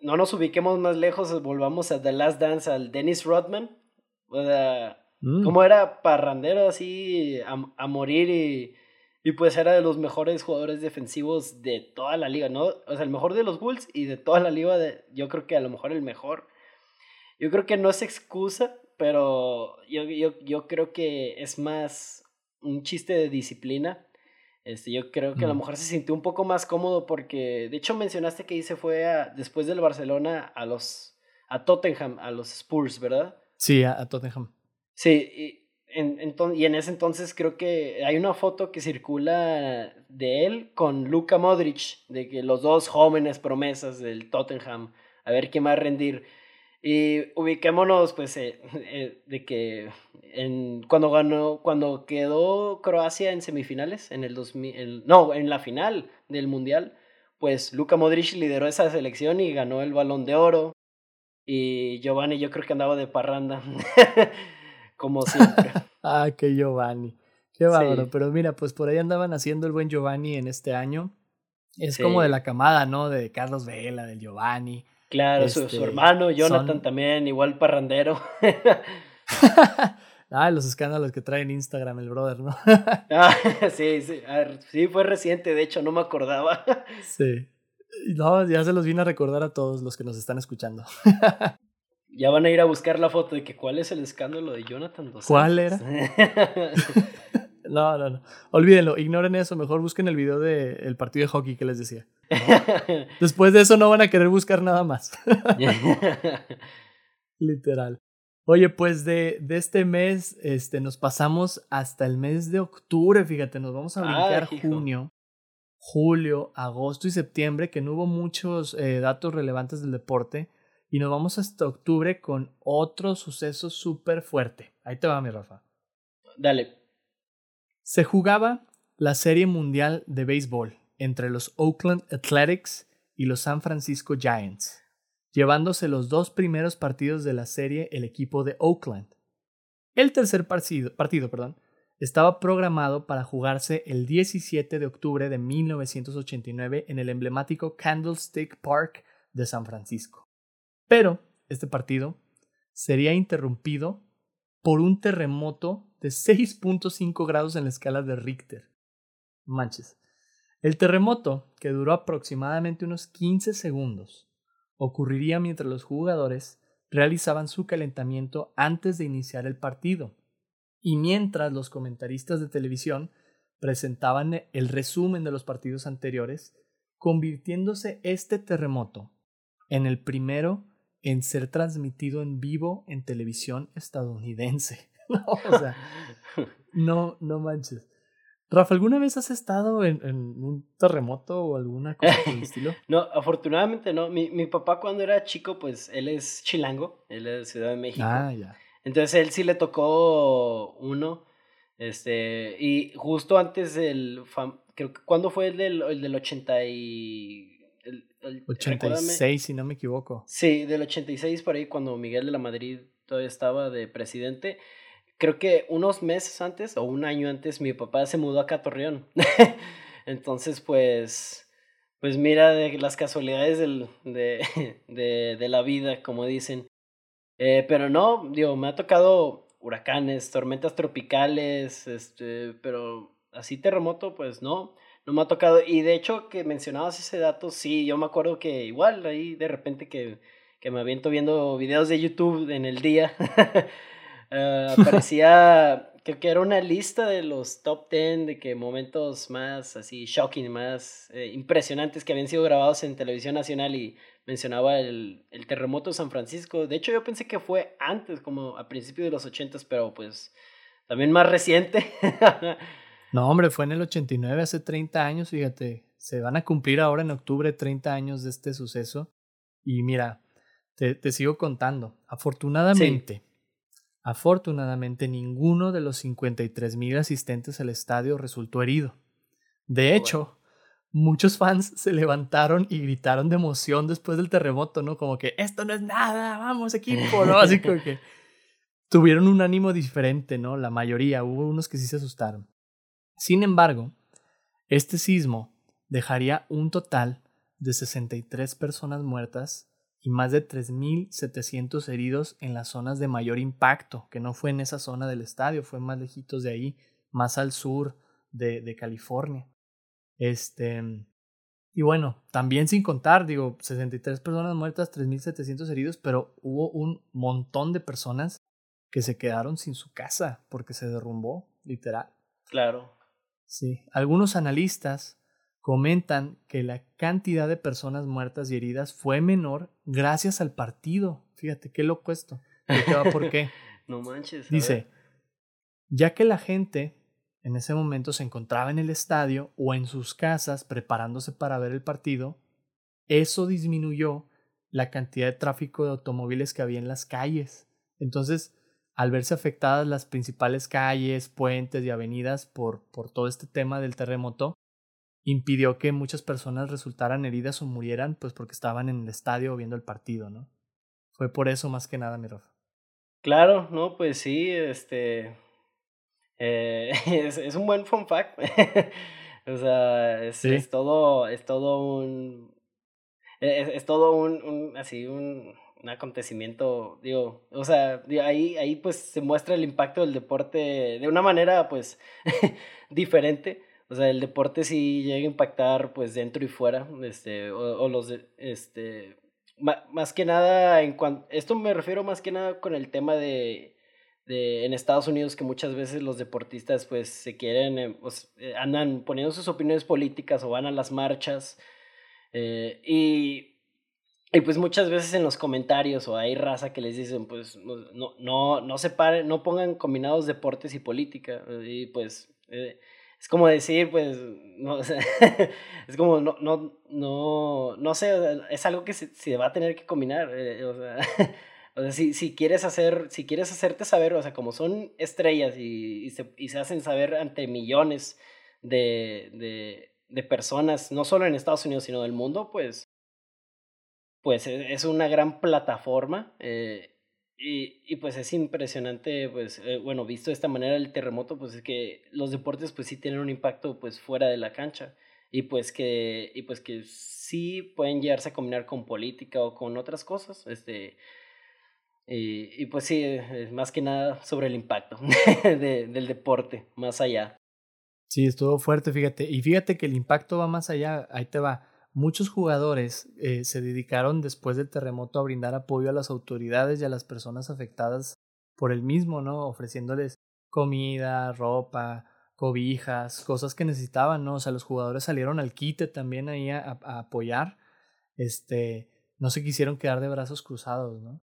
no nos ubiquemos más lejos, volvamos a The Last Dance al Dennis Rodman. O sea, Mm, como era parrandero así a, a morir y, y pues era de los mejores jugadores defensivos de toda la liga, ¿no? O sea, el mejor de los Bulls y de toda la liga, de, yo creo que a lo mejor el mejor. Yo creo que no es excusa, pero yo, yo, yo creo que es más un chiste de disciplina. Este, yo creo que a lo mejor se sintió un poco más cómodo porque, de hecho, mencionaste que ahí se fue a- después del Barcelona a los a Tottenham, a los Spurs, ¿verdad? Sí, a, a Tottenham. Sí, y y en ese entonces creo que hay una foto que circula de él con Luka Modric, de que los dos jóvenes promesas del Tottenham, a ver quién va a rendir. Y ubiquémonos, pues, eh, eh, de que en, cuando ganó, cuando quedó Croacia en semifinales, en el 2000, el- no, en la final del Mundial, pues Luka Modric lideró esa selección y ganó el Balón de Oro. Y Giovanni yo creo que andaba de parranda, como siempre. Ah, qué Giovanni. Qué bárbaro. Sí. Pero mira, pues por ahí andaban haciendo el buen Giovanni en este año. Es Sí. como de la camada, ¿no? De Carlos Vela, del Giovanni. Claro, su, Este, su hermano Jonathan son- también, igual parrandero. ah, los escándalos que trae en Instagram el brother, ¿no? Ah, sí, sí, ver, sí, fue reciente, de hecho, no me acordaba. sí. No, ya se los vine a recordar a todos los que nos están escuchando. Ya van a ir a buscar la foto de que cuál es el escándalo de Jonathan Dos ¿Cuál Santos? no, no, no. Olvídenlo, ignoren eso. Mejor busquen el video del partido de hockey que les decía. Después de eso no van a querer buscar nada más. Literal. Oye, pues de, de, este mes este, nos pasamos hasta el mes de octubre, fíjate, nos vamos a brincar junio, julio, agosto y septiembre, que no hubo muchos eh, datos relevantes del deporte, y nos vamos hasta octubre con otro suceso súper fuerte. Ahí te va, mi Rafa. Dale. Se jugaba la Serie Mundial de Béisbol entre los Oakland Athletics y los San Francisco Giants, llevándose los dos primeros partidos de la serie el equipo de Oakland. El tercer partido, partido perdón, estaba programado para jugarse el 17 de octubre de 1989 en el emblemático Candlestick Park de San Francisco. Pero este partido sería interrumpido por un terremoto de 6.5 grados en la escala de Richter. Manches. El terremoto, que duró aproximadamente unos 15 segundos, ocurriría mientras los jugadores realizaban su calentamiento antes de iniciar el partido y mientras los comentaristas de televisión presentaban el resumen de los partidos anteriores, convirtiéndose este terremoto en el primero en ser transmitido en vivo en televisión estadounidense. no, o sea, no, no manches. Rafa, ¿alguna vez has estado en, un terremoto o alguna cosa por el estilo? no, afortunadamente no. Mi, mi, papá cuando era chico, pues él es chilango, él es de Ciudad de México. Ah, ya. Entonces él sí le tocó uno. Este, y justo antes del, creo que, ¿cuándo fue el del, el del 80 y... El, 86, si no me equivoco. Sí, del 86 por ahí, cuando Miguel de la Madrid todavía estaba de presidente creo que unos meses antes o un año antes mi papá se mudó acá a Torreón. Entonces, pues, pues mira de las casualidades del, de, de, de, la vida, como dicen. Eh, pero no, digo, me ha tocado huracanes, tormentas tropicales, este, pero así terremoto, pues no, no me ha tocado. Y de hecho, que mencionabas ese dato, sí, yo me acuerdo que igual ahí de repente que, que me aviento viendo videos de YouTube en el día. Uh, aparecía, creo que era una lista de los top 10 de que momentos más así shocking, más eh, impresionantes que habían sido grabados en televisión nacional y mencionaba el, el, terremoto de San Francisco. De hecho, yo pensé que fue antes, como a principios de los 80, pero pues también más reciente. no, hombre, fue en el 89, hace 30 años, fíjate. Se van a cumplir ahora en octubre 30 años de este suceso. Y mira, te, te sigo contando. Afortunadamente. Afortunadamente, ninguno de los 53.000 asistentes al estadio resultó herido. De hecho, muchos fans se levantaron y gritaron de emoción después del terremoto, ¿no? Como que esto no es nada, vamos equipo, ¿no? Así como que tuvieron un ánimo diferente, ¿no? La mayoría, hubo unos que sí se asustaron. Sin embargo, este sismo dejaría un total de 63 personas muertas y más de 3.700 heridos en las zonas de mayor impacto, que no fue en esa zona del estadio, fue más lejitos de ahí, más al sur de, California. Este, y bueno, también sin contar, digo, 63 personas muertas, 3.700 heridos, pero hubo un montón de personas que se quedaron sin su casa porque se derrumbó, literal. Claro. Sí, algunos analistas comentan que la cantidad de personas muertas y heridas fue menor gracias al partido. Fíjate qué loco esto. ¿Por qué? no manches. Dice, ya que la gente en ese momento se encontraba en el estadio o en sus casas preparándose para ver el partido, eso disminuyó la cantidad de tráfico de automóviles que había en las calles. Entonces, al verse afectadas las principales calles, puentes y avenidas por, por todo este tema del terremoto, impidió que muchas personas resultaran heridas o murieran, pues porque estaban en el estadio viendo el partido, ¿no? Fue por eso más que nada, mi Rafa. Claro, no, pues sí, este. Eh, es, es, un buen fun fact. o sea, es, es, todo, es todo un. Es, es todo un, un, así, un, un acontecimiento, digo, o sea, ahí, ahí pues se muestra el impacto del deporte de una manera pues diferente. O sea, el deporte sí llega a impactar pues dentro y fuera, este, o, los, este, más que nada, en cuanto, esto me refiero más que nada con el tema de, de, en Estados Unidos que muchas veces los deportistas pues se quieren, eh, eh, andan poniendo sus opiniones políticas o van a las marchas eh, y, y pues muchas veces en los comentarios o hay raza que les dicen pues no, no, no separen, no pongan combinados deportes y política. Y pues es como decir, pues, no, es como, no, no, no, no sé, es algo que se, se va a tener que combinar, o sea, O sea, si, si, quieres hacer, si quieres hacerte saber, o sea, como son estrellas y, se, y se, hacen saber ante millones de, de, personas, no solo en Estados Unidos, sino del mundo, pues, pues e, es una gran plataforma. Eh, y, y, pues es impresionante, pues, eh, bueno, visto de esta manera el terremoto, pues es que los deportes pues sí tienen un impacto pues fuera de la cancha y pues que, y pues que sí pueden llegarse a combinar con política o con otras cosas, este, y, pues sí, más que nada sobre el impacto de, del deporte, más allá. Sí, estuvo fuerte, fíjate. Y fíjate que el impacto va más allá, ahí te va. Muchos jugadores eh, se dedicaron después del terremoto a brindar apoyo a las autoridades y a las personas afectadas por el mismo, ¿no? Ofreciéndoles comida, ropa, cobijas, cosas que necesitaban, ¿no? O sea, los jugadores salieron al quite también ahí a, a apoyar. Este, no se quisieron quedar de brazos cruzados, ¿no?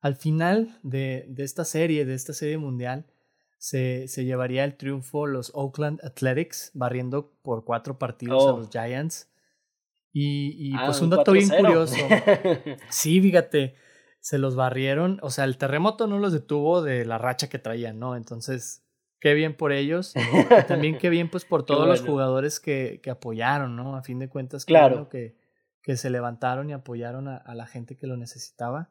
Al final de, de esta serie, de esta serie mundial, se, se, llevaría el triunfo los Oakland Athletics, barriendo por cuatro partidos a oh. los Giants. Y, y ah, pues un dato bien curioso. sí, fíjate, se los barrieron. O sea, el terremoto no los detuvo de la racha que traían, ¿no? Entonces, qué bien por ellos. y también qué bien, pues, por todos los jugadores que, que, apoyaron, ¿no? A fin de cuentas, claro que, que se levantaron y apoyaron a, a la gente que lo necesitaba.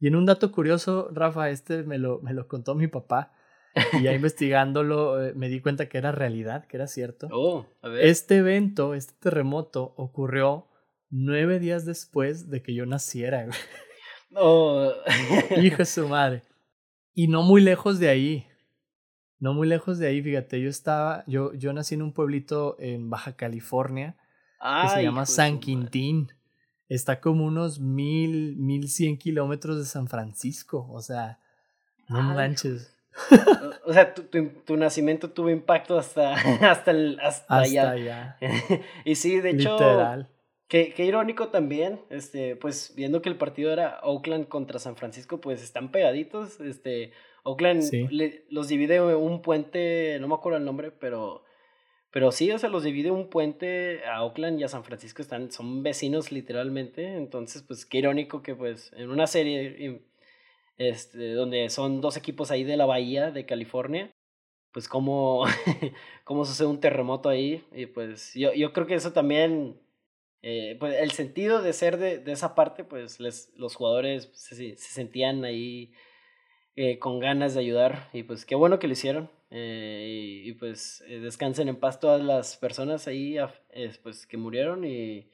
Y en un dato curioso, Rafa, este me lo, me lo contó mi papá. Y ya investigándolo eh, me di cuenta que era realidad, que era cierto. Oh, a ver. Este evento, este terremoto, ocurrió nueve días después de que yo naciera. Oh. Hijo de su madre. Y no muy lejos de ahí. No muy lejos de ahí, fíjate, yo estaba, yo, yo nací en un pueblito en Baja California que se llama San Quintín está como unos mil, mil cien kilómetros de San Francisco. O sea, no manches. O sea, tu, tu, nacimiento tuvo impacto hasta, hasta, el, hasta, allá. y sí, de hecho, Literal. Qué, qué, irónico también, este, pues viendo que el partido era Oakland contra San Francisco, pues están pegaditos. Este, Oakland los divide un puente, no me acuerdo el nombre, pero pero sí, o sea, los divide un puente a Oakland y a San Francisco, están, son vecinos literalmente. Entonces, pues qué irónico que pues en una serie este, donde son dos equipos ahí de la bahía de California, pues cómo, cómo sucede un terremoto ahí. Y pues yo, yo creo que eso también, eh, pues el sentido de ser de, de esa parte, pues les, los jugadores se, se sentían ahí eh, con ganas de ayudar y pues qué bueno que lo hicieron. Eh, y, pues eh, descansen en paz todas las personas ahí pues, que murieron y,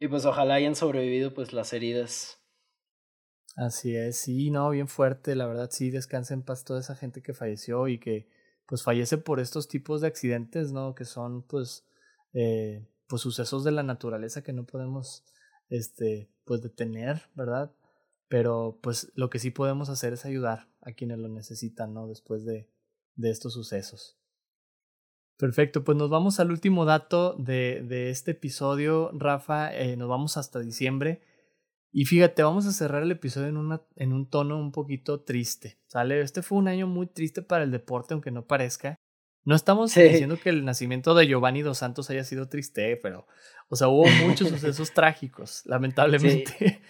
y pues ojalá hayan sobrevivido pues las heridas. Así es, sí, no, bien fuerte, la verdad sí, descansen en paz toda esa gente que falleció y que pues fallece por estos tipos de accidentes, ¿no? Que son pues, eh, pues sucesos de la naturaleza que no podemos, este, pues detener, ¿verdad? Pero pues lo que sí podemos hacer es ayudar a quienes lo necesitan, ¿no? Después de, de estos sucesos. Perfecto, pues nos vamos al último dato de, de este episodio, Rafa. Eh, nos vamos hasta diciembre. Y fíjate, vamos a cerrar el episodio en, una, en un tono un poquito triste. ¿Sale? Este fue un año muy triste para el deporte, aunque no parezca. No estamos diciendo que el nacimiento de Giovanni dos Santos haya sido triste, pero, o sea, hubo muchos sucesos trágicos, lamentablemente.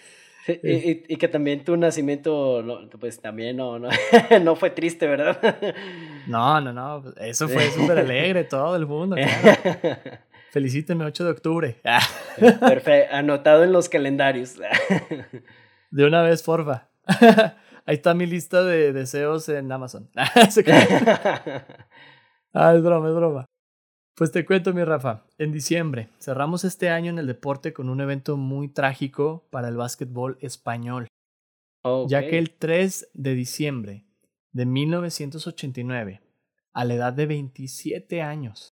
Y, y, que también tu nacimiento, pues también no, no, no fue triste, ¿verdad? No, no, no, eso fue súper alegre, todo el mundo, claro. Felicíteme 8 de octubre. Perfecto, anotado en los calendarios. De una vez, porfa. Ahí está mi lista de deseos en Amazon. ah, es broma, es broma. Pues te cuento, mi Rafa. En diciembre cerramos este año en el deporte con un evento muy trágico para el básquetbol español. Ya que el 3 de diciembre de 1989, a la edad de 27 años,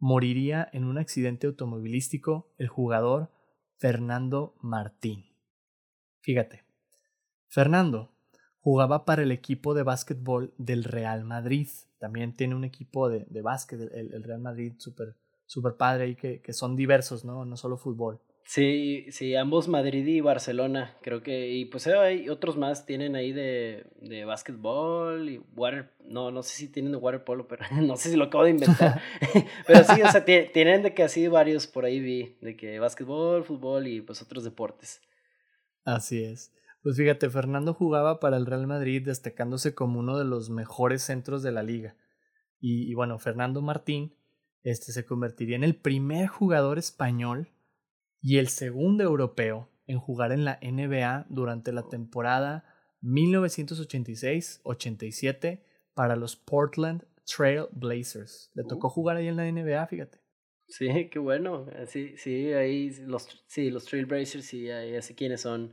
moriría en un accidente automovilístico el jugador Fernando Martín. Fíjate, Fernando jugaba para el equipo de básquetbol del Real Madrid. También tiene un equipo de, de básquet, el, Real Madrid, súper super padre y que, que son diversos, ¿no? No solo fútbol. Sí, sí, ambos Madrid y Barcelona, creo que, y pues hay otros más, tienen ahí de, de básquetbol y water, no, no sé si tienen de waterpolo, pero no sé si lo acabo de inventar, pero sí, o sea, tienen de que así varios por ahí vi, de que básquetbol, fútbol y pues otros deportes. Así es. Pues fíjate, Fernando jugaba para el Real Madrid destacándose como uno de los mejores centros de la liga. Y, y bueno, Fernando Martín este, se convertiría en el primer jugador español y el segundo europeo en jugar en la NBA durante la temporada 1986-87 para los Portland Trail Blazers. Le tocó uh. jugar ahí en la NBA, fíjate. Sí, qué bueno. Sí, sí, ahí los, sí, los Trail Blazers, sí, ya sé quiénes son.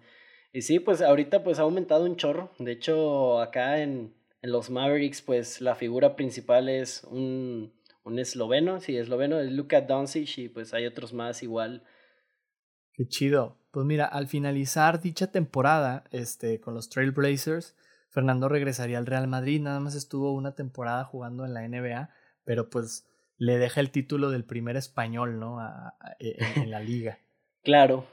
Y sí, pues ahorita pues ha aumentado un chorro. De hecho, acá en, en los Mavericks, pues la figura principal es un, un esloveno, sí, esloveno, es Luka Doncic y pues hay otros más igual Qué chido. Pues mira, al finalizar dicha temporada este, con los Trailblazers, Fernando regresaría al Real Madrid. Nada más estuvo una temporada jugando en la NBA, pero pues le deja el título del primer español, ¿no? E, en, la liga. claro.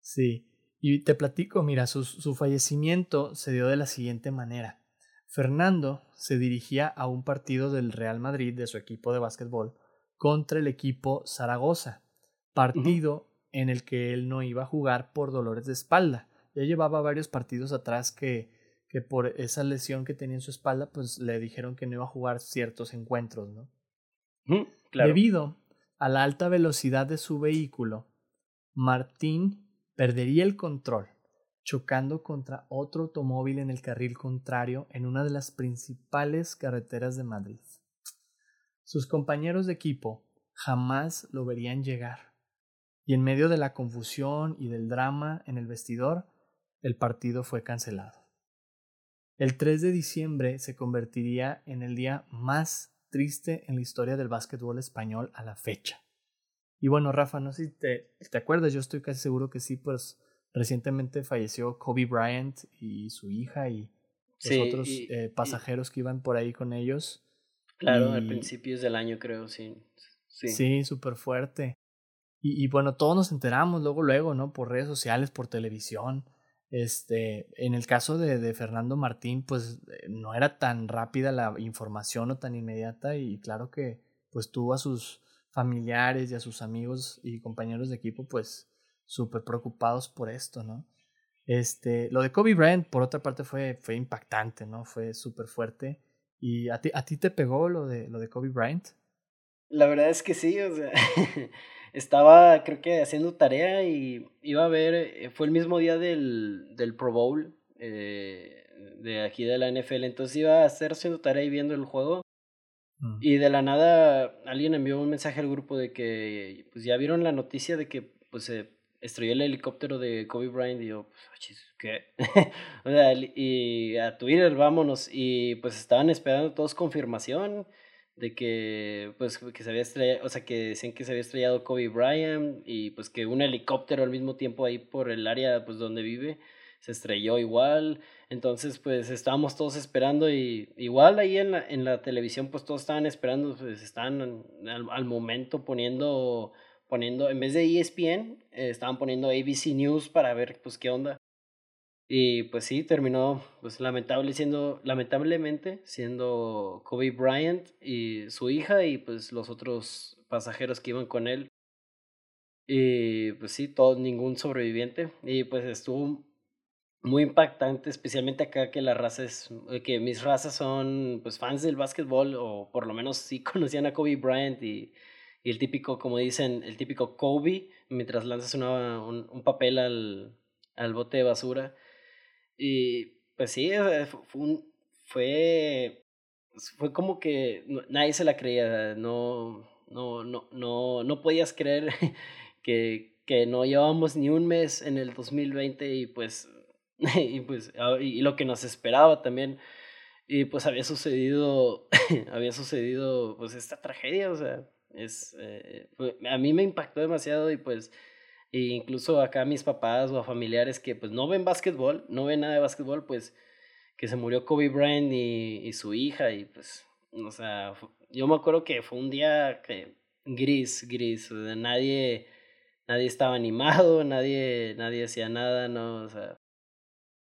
Sí. Y te platico, mira, su, su fallecimiento se dio de la siguiente manera. Fernando se dirigía a un partido del Real Madrid, de su equipo de básquetbol, contra el equipo Zaragoza. Partido en el que él no iba a jugar por dolores de espalda. Ya llevaba varios partidos atrás que, que por esa lesión que tenía en su espalda, pues le dijeron que no iba a jugar ciertos encuentros, ¿no? Debido a la alta velocidad de su vehículo, Martín perdería el control, chocando contra otro automóvil en el carril contrario en una de las principales carreteras de Madrid. Sus compañeros de equipo jamás lo verían llegar y en medio de la confusión y del drama en el vestidor, el partido fue cancelado. El 3 de diciembre se convertiría en el día más triste en la historia del básquetbol español a la fecha. Y bueno, Rafa, no sé si te, te acuerdas, yo estoy casi seguro que sí, pues recientemente falleció Kobe Bryant y su hija y los otros eh, pasajeros que iban por ahí con ellos. Claro, a principios del año creo, sí. Sí, sí súper fuerte. Y, bueno, todos nos enteramos luego, luego, ¿no? Por redes sociales, por televisión. Este, en el caso de, de Fernando Martín, pues eh, no era tan rápida la información o tan inmediata y claro que pues tuvo a sus familiares y a sus amigos y compañeros de equipo pues súper preocupados por esto, ¿no? Este, lo de Kobe Bryant, por otra parte, fue, fue impactante, ¿no? Fue súper fuerte. ¿Y a ti, a ti te pegó lo de, lo de Kobe Bryant? La verdad es que sí, o sea, estaba creo que haciendo tarea y iba a ver, eh, fue el mismo día del, del Pro Bowl eh, de aquí de la NFL, entonces iba a estar haciendo tarea y viendo el juego. Mm. Y de la nada alguien envió un mensaje al grupo de que pues ya vieron la noticia de que pues se estrelló el helicóptero de Kobe Bryant y yo, pues, ¿qué? o sea, y a Twitter, vámonos. Y pues estaban esperando todos confirmación de que pues que se había estrellado, o sea, que decían que se había estrellado Kobe Bryant y pues que un helicóptero al mismo tiempo ahí por el área pues donde vive se estrelló igual. Entonces, pues estábamos todos esperando y igual ahí en la, en la televisión pues todos estaban esperando, pues estaban al, momento poniendo poniendo en vez de ESPN, eh, estaban poniendo ABC News para ver pues qué onda. Y pues sí, terminó pues lamentable siendo, lamentablemente siendo Kobe Bryant y su hija y pues los otros pasajeros que iban con él. Y pues sí, todo, ningún sobreviviente. Y pues estuvo muy impactante, especialmente acá que la raza es, que mis razas son pues fans del básquetbol o por lo menos sí conocían a Kobe Bryant y, y el típico, como dicen, el típico Kobe mientras lanzas una, un, un papel al, al bote de basura. Y pues sí, fue, fue, fue como que nadie se la creía, no, no, no, no, no podías creer que, que no llevábamos ni un mes en el 2020 y pues, y pues, y lo que nos esperaba también. Y pues había sucedido, había sucedido pues esta tragedia, o sea, es, eh, a mí me impactó demasiado y pues e incluso acá mis papás o familiares que pues no ven básquetbol, no ven nada de básquetbol, pues que se murió Kobe Bryant y, su hija y pues, o sea, yo me acuerdo que fue un día que gris, gris, nadie, nadie estaba animado, nadie, nadie hacía nada, no, o sea,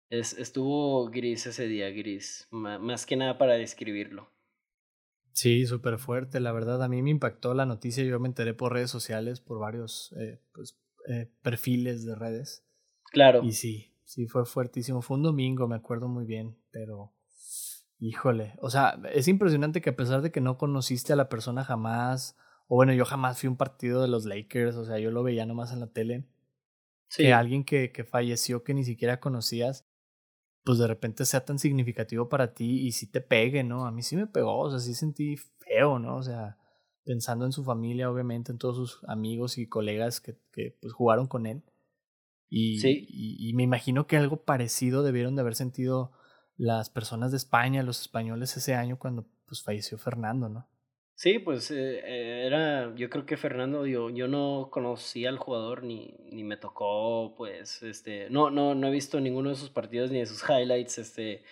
es, estuvo gris ese día, gris, más que nada para describirlo. Sí, súper fuerte, la verdad, a mí me impactó la noticia, yo me enteré por redes sociales, por varios eh, pues, eh, perfiles de redes. Claro. Y sí, sí, fue fuertísimo, fue un domingo, me acuerdo muy bien, pero híjole, o sea, es impresionante que a pesar de que no conociste a la persona jamás, o bueno, yo jamás fui a un partido de los Lakers, o sea, yo lo veía nomás en la tele. Sí. Que alguien que, que falleció que ni siquiera conocías, pues de repente sea tan significativo para ti y si te pegue, ¿no? A mí sí me pegó, o sea, sí sentí feo, ¿no? O sea, pensando en su familia, obviamente, en todos sus amigos y colegas que, que pues jugaron con él. Y, sí. y, y, me imagino que algo parecido debieron de haber sentido las personas de España, los españoles ese año cuando pues falleció Fernando, ¿no? Sí, pues eh, eh, era, yo creo que Fernando, yo, yo no conocía al jugador ni, ni me tocó, pues, este, no, no, no he visto ninguno de sus partidos ni de sus highlights, este,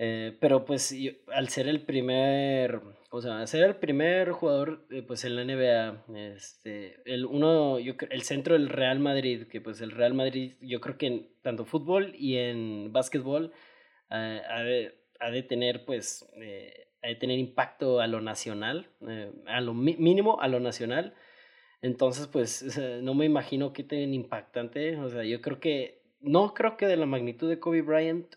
eh, pero pues al ser el primer, o sea, ser el primer jugador, pues en la NBA, este, el uno, yo, el centro del Real Madrid, que pues el Real Madrid, yo creo que en tanto fútbol y en básquetbol, ha, de, ha de tener, pues, de tener impacto a lo nacional, eh, a lo mínimo a lo nacional. Entonces, pues no me imagino qué tan impactante. O sea, yo creo que, no creo que de la magnitud de Kobe Bryant,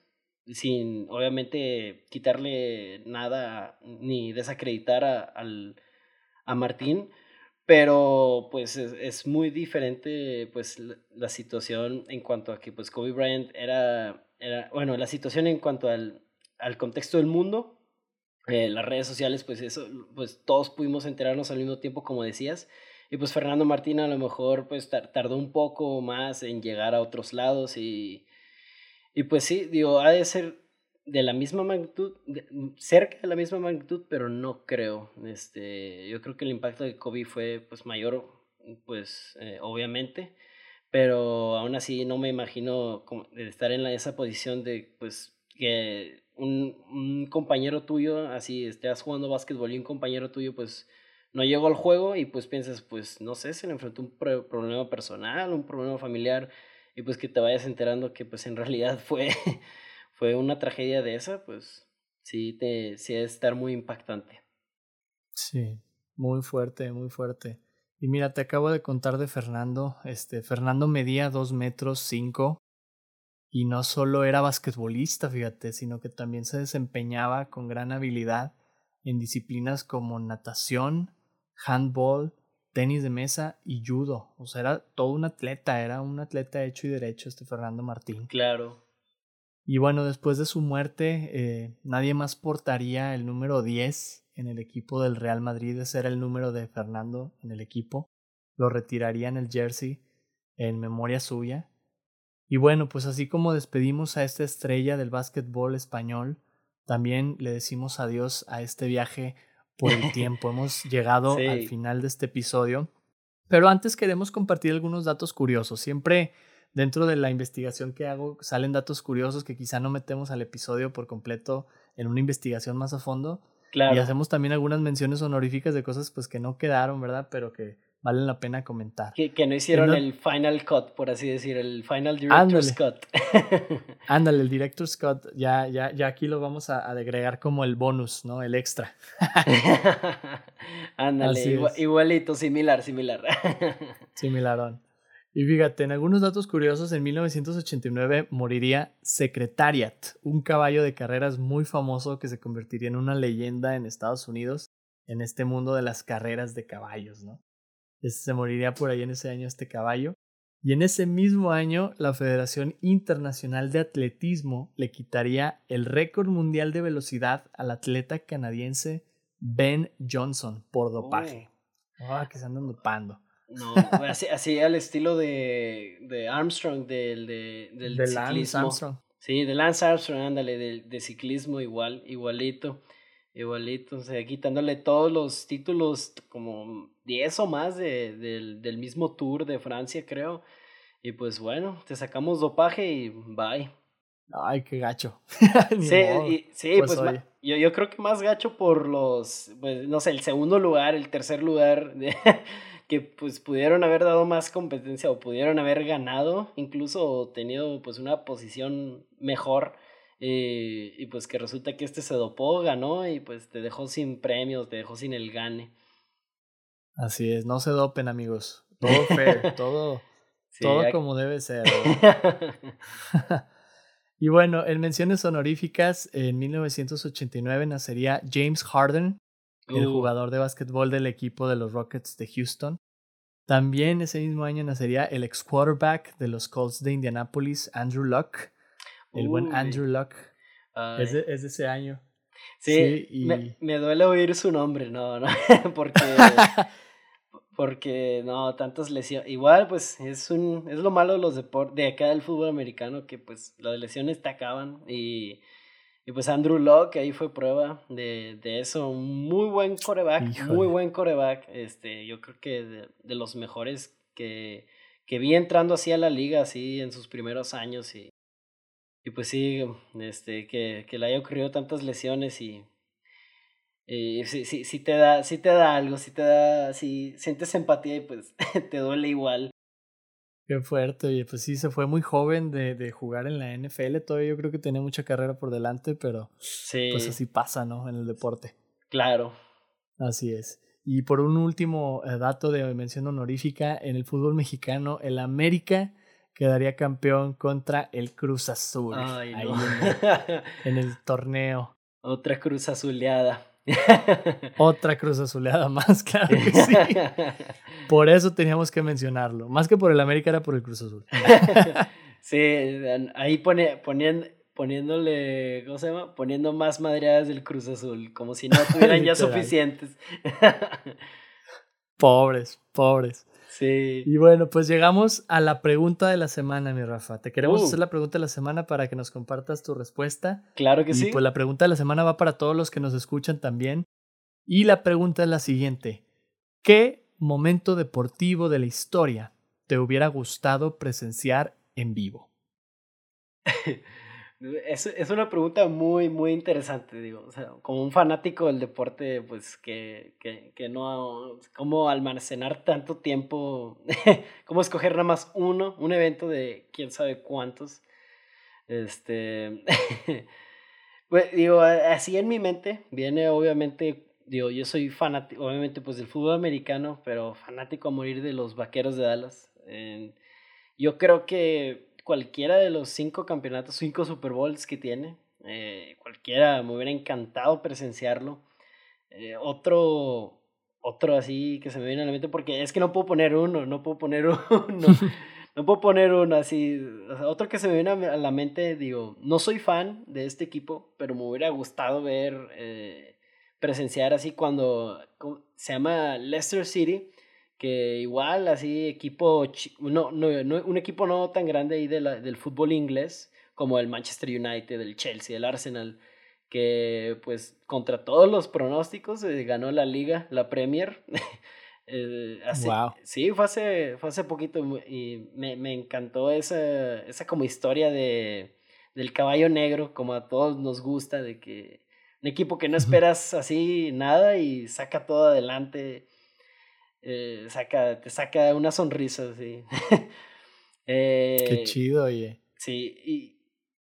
sin obviamente quitarle nada ni desacreditar a, al, a Martín, pero pues es, muy diferente pues la, la, situación en cuanto a que pues Kobe Bryant era, era bueno, la situación en cuanto al, al contexto del mundo eh, las redes sociales, pues eso, pues todos pudimos enterarnos al mismo tiempo, como decías. Y pues Fernando Martín a lo mejor pues tardó un poco más en llegar a otros lados y, y pues sí, digo, ha de ser de la misma magnitud, cerca de la misma magnitud, pero no creo. Este, yo creo que el impacto de Kobe fue pues mayor, pues eh, obviamente, pero aún así no me imagino estar en esa posición de pues que un, un, compañero tuyo, así estás jugando básquetbol y un compañero tuyo, pues no llegó al juego y pues piensas, pues no sé, se le enfrentó un problema personal, un problema familiar y pues que te vayas enterando que pues en realidad fue, fue una tragedia de esa, pues sí, te, sí debe estar muy impactante. Sí, muy fuerte, muy fuerte. Y mira, te acabo de contar de Fernando. Este, Fernando medía dos metros cinco y no solo era basquetbolista, fíjate, sino que también se desempeñaba con gran habilidad en disciplinas como natación, handball, tenis de mesa y judo. O sea, era todo un atleta, era un atleta hecho y derecho este Fernando Martín. Claro. Y bueno, después de su muerte, eh, nadie más portaría el número 10 en el equipo del Real Madrid. Ese era el número de Fernando en el equipo. Lo retiraría en el jersey en memoria suya. Y bueno, pues así como despedimos a esta estrella del básquetbol español, también le decimos adiós a este viaje por el tiempo. Hemos llegado al final de este episodio. Pero antes queremos compartir algunos datos curiosos. Siempre dentro de la investigación que hago salen datos curiosos que quizá no metemos al episodio por completo en una investigación más a fondo. Claro. Y hacemos también algunas menciones honoríficas de cosas pues que no quedaron, ¿verdad? Pero que valen la pena comentar. Que, que no hicieron el final cut, por así decir, el final director's cut. Ándale, el director's cut, ya, ya, ya aquí lo vamos a, a agregar como el bonus, ¿no? El extra. Ándale, igualito, similar, similar. Similarón. Y fíjate, en algunos datos curiosos, en 1989 moriría Secretariat, un caballo de carreras muy famoso que se convertiría en una leyenda en Estados Unidos en este mundo de las carreras de caballos, ¿no? Se moriría por ahí en ese año este caballo. Y en ese mismo año, la Federación Internacional de Atletismo le quitaría el récord mundial de velocidad al atleta canadiense Ben Johnson por dopaje. Ah, que se andan dopando. No, así, así al estilo de, de Armstrong, del, de, del de Lance Armstrong. Sí, de Lance Armstrong, ándale, de, de ciclismo igual, igualito. Igualito, o sea, quitándole todos los títulos, como 10 o más de, del, del mismo tour de Francia, creo. Y pues bueno, te sacamos dopaje y bye. Ay, qué gacho. sí, sí, pues, pues yo, yo creo que más gacho por los, pues, no sé, el segundo lugar, el tercer lugar, que pues pudieron haber dado más competencia o pudieron haber ganado, incluso tenido pues una posición mejor. Eh, y pues que resulta que este se dopó, ganó y pues te dejó sin premios, te dejó sin el gane. Así es, no se dopen amigos. Todo fair, todo, todo como debe ser. Y bueno, en menciones honoríficas, en 1989 nacería James Harden, el uh. jugador de básquetbol del equipo de los Rockets de Houston. También ese mismo año nacería el ex quarterback de los Colts de Indianapolis, Andrew Luck. El buen Andrew Luck. Es de, ese año. Sí, y... me, me, duele oír su nombre, no, no, porque porque no, tantas lesiones. Igual, pues es un es lo malo de los deportes de acá del fútbol americano que pues las lesiones te acaban y, y pues Andrew Locke ahí fue prueba de, de eso, muy buen coreback, muy buen coreback, este, yo creo que de, de, los mejores que, que vi entrando así a la liga así en sus primeros años y, y pues sí, este, que, que le haya ocurrido tantas lesiones y sí, sí, sí, te da, sí te da algo, sí te da, si sientes empatía y pues te duele igual. Qué fuerte, y pues sí, se fue muy joven de, de, jugar en la NFL, todavía yo creo que tenía mucha carrera por delante, pero pues así pasa, ¿no? En el deporte. Claro. Así es. Y por un último eh, dato de mención honorífica, en el fútbol mexicano, el América quedaría campeón contra el Cruz Azul. Ay, ahí en el torneo. Otra Cruz Azuleada. Otra cruz azuleada más, claro que sí. Por eso teníamos que mencionarlo. Más que por el América era por el Cruz Azul. sí, ahí pone, poniendo, poniéndole, ¿cómo se llama? Poniendo más madreadas del Cruz Azul, como si no tuvieran ya suficientes. pobres, pobres. Y bueno, pues llegamos a la pregunta de la semana, mi Rafa. Te queremos uh. hacer la pregunta de la semana para que nos compartas tu respuesta. Claro que sí. Pues la pregunta de la semana va para todos los que nos escuchan también. Y la pregunta es la siguiente. ¿Qué momento deportivo de la historia te hubiera gustado presenciar en vivo? Es, es, una pregunta muy, muy interesante, digo. O sea, como un fanático del deporte, pues que, que, que no. ¿Cómo almacenar tanto tiempo? ¿Cómo escoger nada más uno? Un evento de quién sabe cuántos. Este. pues, digo, así en mi mente viene, obviamente. Digo, yo soy fanático, obviamente, pues del fútbol americano, pero fanático a morir de los vaqueros de Dallas. yo creo que cualquiera de los cinco campeonatos, cinco Super Bowls que tiene. Eh, cualquiera, me hubiera encantado presenciarlo. Eh, otro, otro así que se me viene a la mente, porque es que no puedo poner uno, no puedo poner uno. no puedo poner uno así. otro que se me viene a la mente, digo, no soy fan de este equipo, pero me hubiera gustado ver, eh, presenciar así cuando se llama Leicester City que igual así equipo, no, no, un equipo no tan grande ahí de del fútbol inglés como el Manchester United, el Chelsea, el Arsenal, que pues contra todos los pronósticos eh, ganó la liga, la Premier. eh, Sí, fue hace, fue hace poquito y me, me encantó esa, esa como historia de, del caballo negro, como a todos nos gusta, de que un equipo que no esperas así nada y saca todo adelante eh, saca, te saca una sonrisa, sí. eh, Qué chido, oye. Sí, y,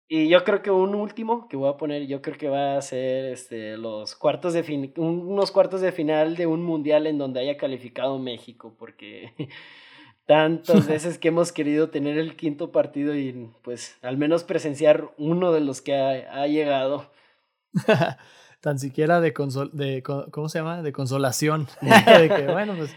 y, yo creo que un último que voy a poner, yo creo que va a ser este, los cuartos de fin, unos cuartos de final de un mundial en donde haya calificado México, porque tantas veces que hemos querido tener el quinto partido y pues al menos presenciar uno de los que ha, ha llegado. Tan siquiera de, consol de, ¿cómo se llama? De consolación. de que, bueno, pues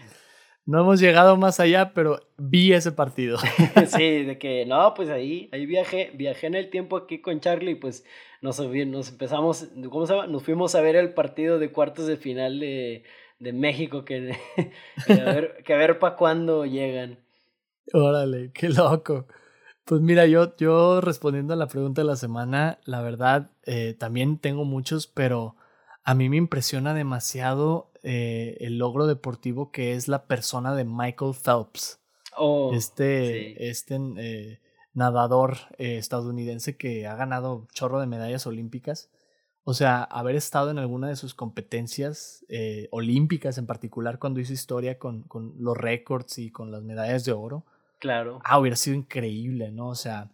no hemos llegado más allá, pero vi ese partido. sí, de que no, pues ahí, ahí viajé, viajé en el tiempo aquí con Charlie y pues nos, nos empezamos, ¿cómo se llama? Nos fuimos a ver el partido de cuartos de final de, de México, que, que, a ver, que a ver para cuándo llegan. Órale, qué loco. Pues mira, yo, yo respondiendo a la pregunta de la semana, la verdad, eh, también tengo muchos, pero a mí me impresiona demasiado eh, el logro deportivo que es la persona de Michael Phelps. Oh, este, este eh, nadador estadounidense que ha ganado chorro de medallas olímpicas. O sea, haber estado en alguna de sus competencias olímpicas, en particular cuando hizo historia con, con los récords y con las medallas de oro. Claro. Ah, hubiera sido increíble, ¿no? O sea,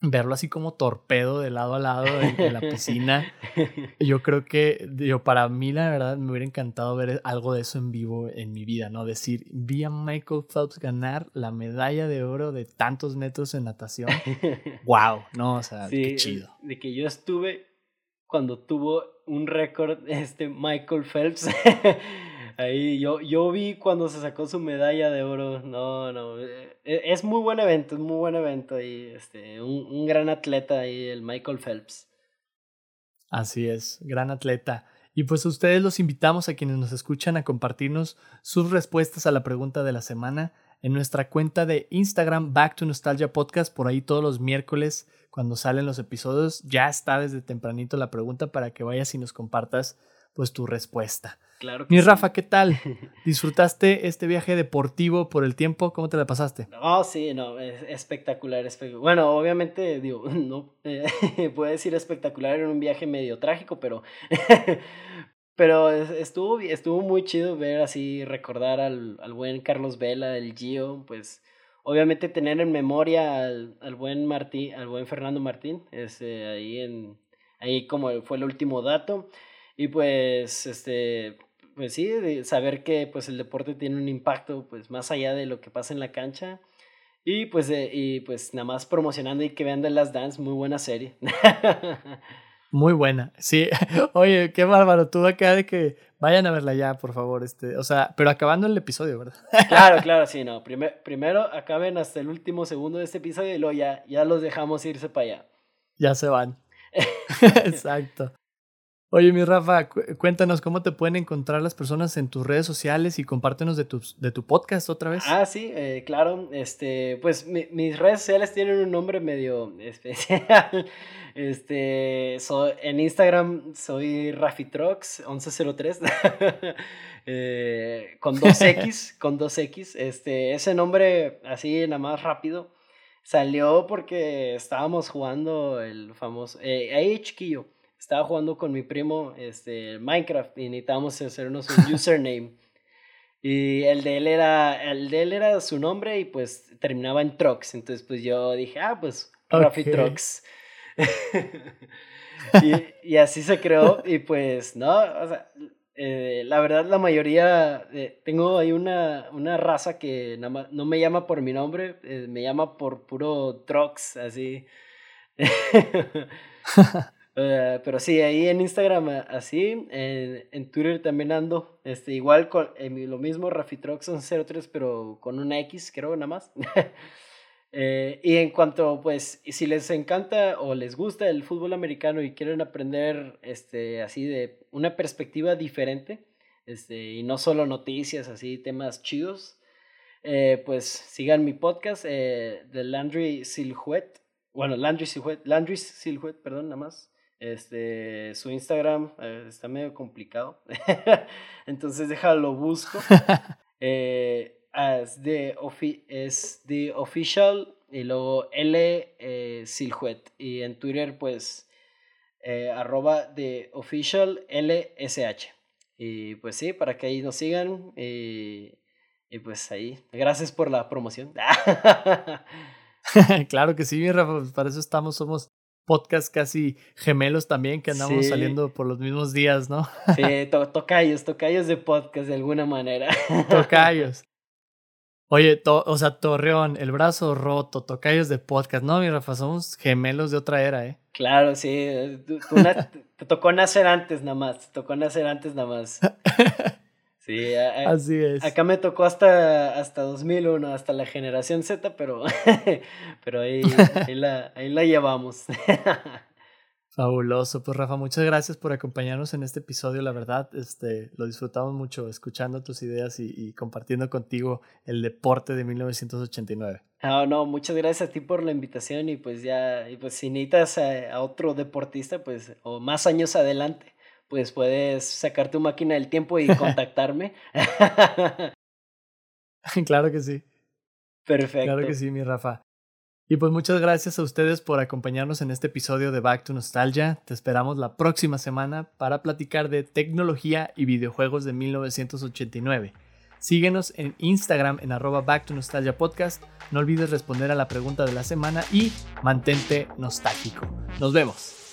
verlo así como torpedo de lado a lado de, la piscina. Yo creo que, yo, para mí, la verdad, me hubiera encantado ver algo de eso en vivo en mi vida, ¿no? Decir, vi a Michael Phelps ganar la medalla de oro de tantos metros en natación. ¡Wow! No, o sea, qué chido. De que yo estuve cuando tuvo un récord este Michael Phelps. Ahí yo, yo vi cuando se sacó su medalla de oro. No, no. Eh, e, es muy buen evento, es muy buen evento. Y este, un, un gran atleta ahí, el Michael Phelps. Así es, gran atleta. Y pues a ustedes los invitamos a quienes nos escuchan a compartirnos sus respuestas a la pregunta de la semana en nuestra cuenta de Instagram Back to Nostalgia Podcast. Por ahí todos los miércoles cuando salen los episodios ya está desde tempranito la pregunta para que vayas y nos compartas pues tu respuesta. Claro Mi Rafa, ¿qué tal? ¿Disfrutaste este viaje deportivo por el tiempo? ¿Cómo te la pasaste? Oh, sí, no, es espectacular. Bueno, obviamente, digo, no eh, puedo decir espectacular en un viaje medio trágico, pero, pero estuvo, estuvo muy chido ver así, recordar al, al buen Carlos Vela, el Gio, pues obviamente tener en memoria al, al buen Martín, al buen Fernando Martín, este, ahí en, ahí como fue el último dato. Y pues, este, pues sí, de saber que pues el deporte tiene un impacto pues más allá de lo que pasa en la cancha. Y pues, y pues nada más promocionando y que vean The Last Dance, muy buena serie. Muy buena, sí. Oye, qué bárbaro, tú acá de que vayan a verla ya, por favor, este, o sea, pero acabando el episodio, ¿verdad? Claro, claro, sí, no. primero acaben hasta el último segundo de este episodio y luego ya, ya los dejamos irse para allá. Ya se van. Exacto. Oye, mi Rafa, cuéntanos cómo te pueden encontrar las personas en tus redes sociales y compártenos de tu, de tu podcast otra vez. Ah, sí, eh, claro. Este, pues mis redes sociales tienen un nombre medio especial. Este, en Instagram soy Rafitrox1103 eh, con 2X, con 2X. Este, ese nombre así nada más rápido salió porque estábamos jugando el famoso, eh, ahí chiquillo estaba jugando con mi primo este, Minecraft y necesitábamos hacernos un username. y el de él era, el de él era su nombre y pues terminaba en Trox. Entonces pues yo dije, ah, pues Rafi Trox. y, y, así se creó y pues no, o sea, eh, la verdad la mayoría, eh, tengo ahí una, una raza que no me llama por mi nombre, eh, me llama por puro Trox, así. Eh, pero sí, ahí en Instagram así, en, en Twitter también ando, este, igual con lo mismo, Rafitroxon03, pero con una X, creo, nada más. Eh, y en cuanto, pues, si les encanta o les gusta el fútbol americano y quieren aprender, este, así de una perspectiva diferente, este, y no solo noticias, así, temas chidos, eh, pues sigan mi podcast de Landry Silhouette, bueno, Landry Silhouette, Landry Silhouette, perdón, nada más. Este, su Instagram eh, está medio complicado. Entonces déjalo busco. eh, es, de es de official y luego L eh, Silhouette. Y en Twitter, pues, eh, arroba de official LSH. Y pues sí, para que ahí nos sigan. Y, y pues ahí, gracias por la promoción. claro que sí, Rafa, pues, para eso estamos, somos podcast casi gemelos también, que andamos saliendo por los mismos días, ¿no? sí, to tocayos, tocayos de podcast de alguna manera. tocayos. Oye, o sea, Torreón, el brazo roto, tocayos de podcast. No, mi Rafa, somos gemelos de otra era, ¿eh? Claro, sí. te tocó nacer antes nada más. Te tocó nacer antes nada más. Sí, así es. Acá me tocó hasta, hasta 2001, hasta la generación Z, pero, pero ahí, ahí, la, ahí la llevamos. Fabuloso, pues Rafa, muchas gracias por acompañarnos en este episodio, la verdad, este, lo disfrutamos mucho escuchando tus ideas y, compartiendo contigo el deporte de 1989. Ah, no, muchas gracias a ti por la invitación y pues ya, y pues si necesitas a, a otro deportista, pues, o más años adelante, pues puedes sacar tu máquina del tiempo y contactarme. claro que sí. Perfecto. Claro que sí, mi Rafa. Y pues muchas gracias a ustedes por acompañarnos en este episodio de Back to Nostalgia. Te esperamos la próxima semana para platicar de tecnología y videojuegos de 1989. Síguenos en Instagram en arroba Back to Nostalgia Podcast. No olvides responder a la pregunta de la semana y mantente nostálgico. Nos vemos.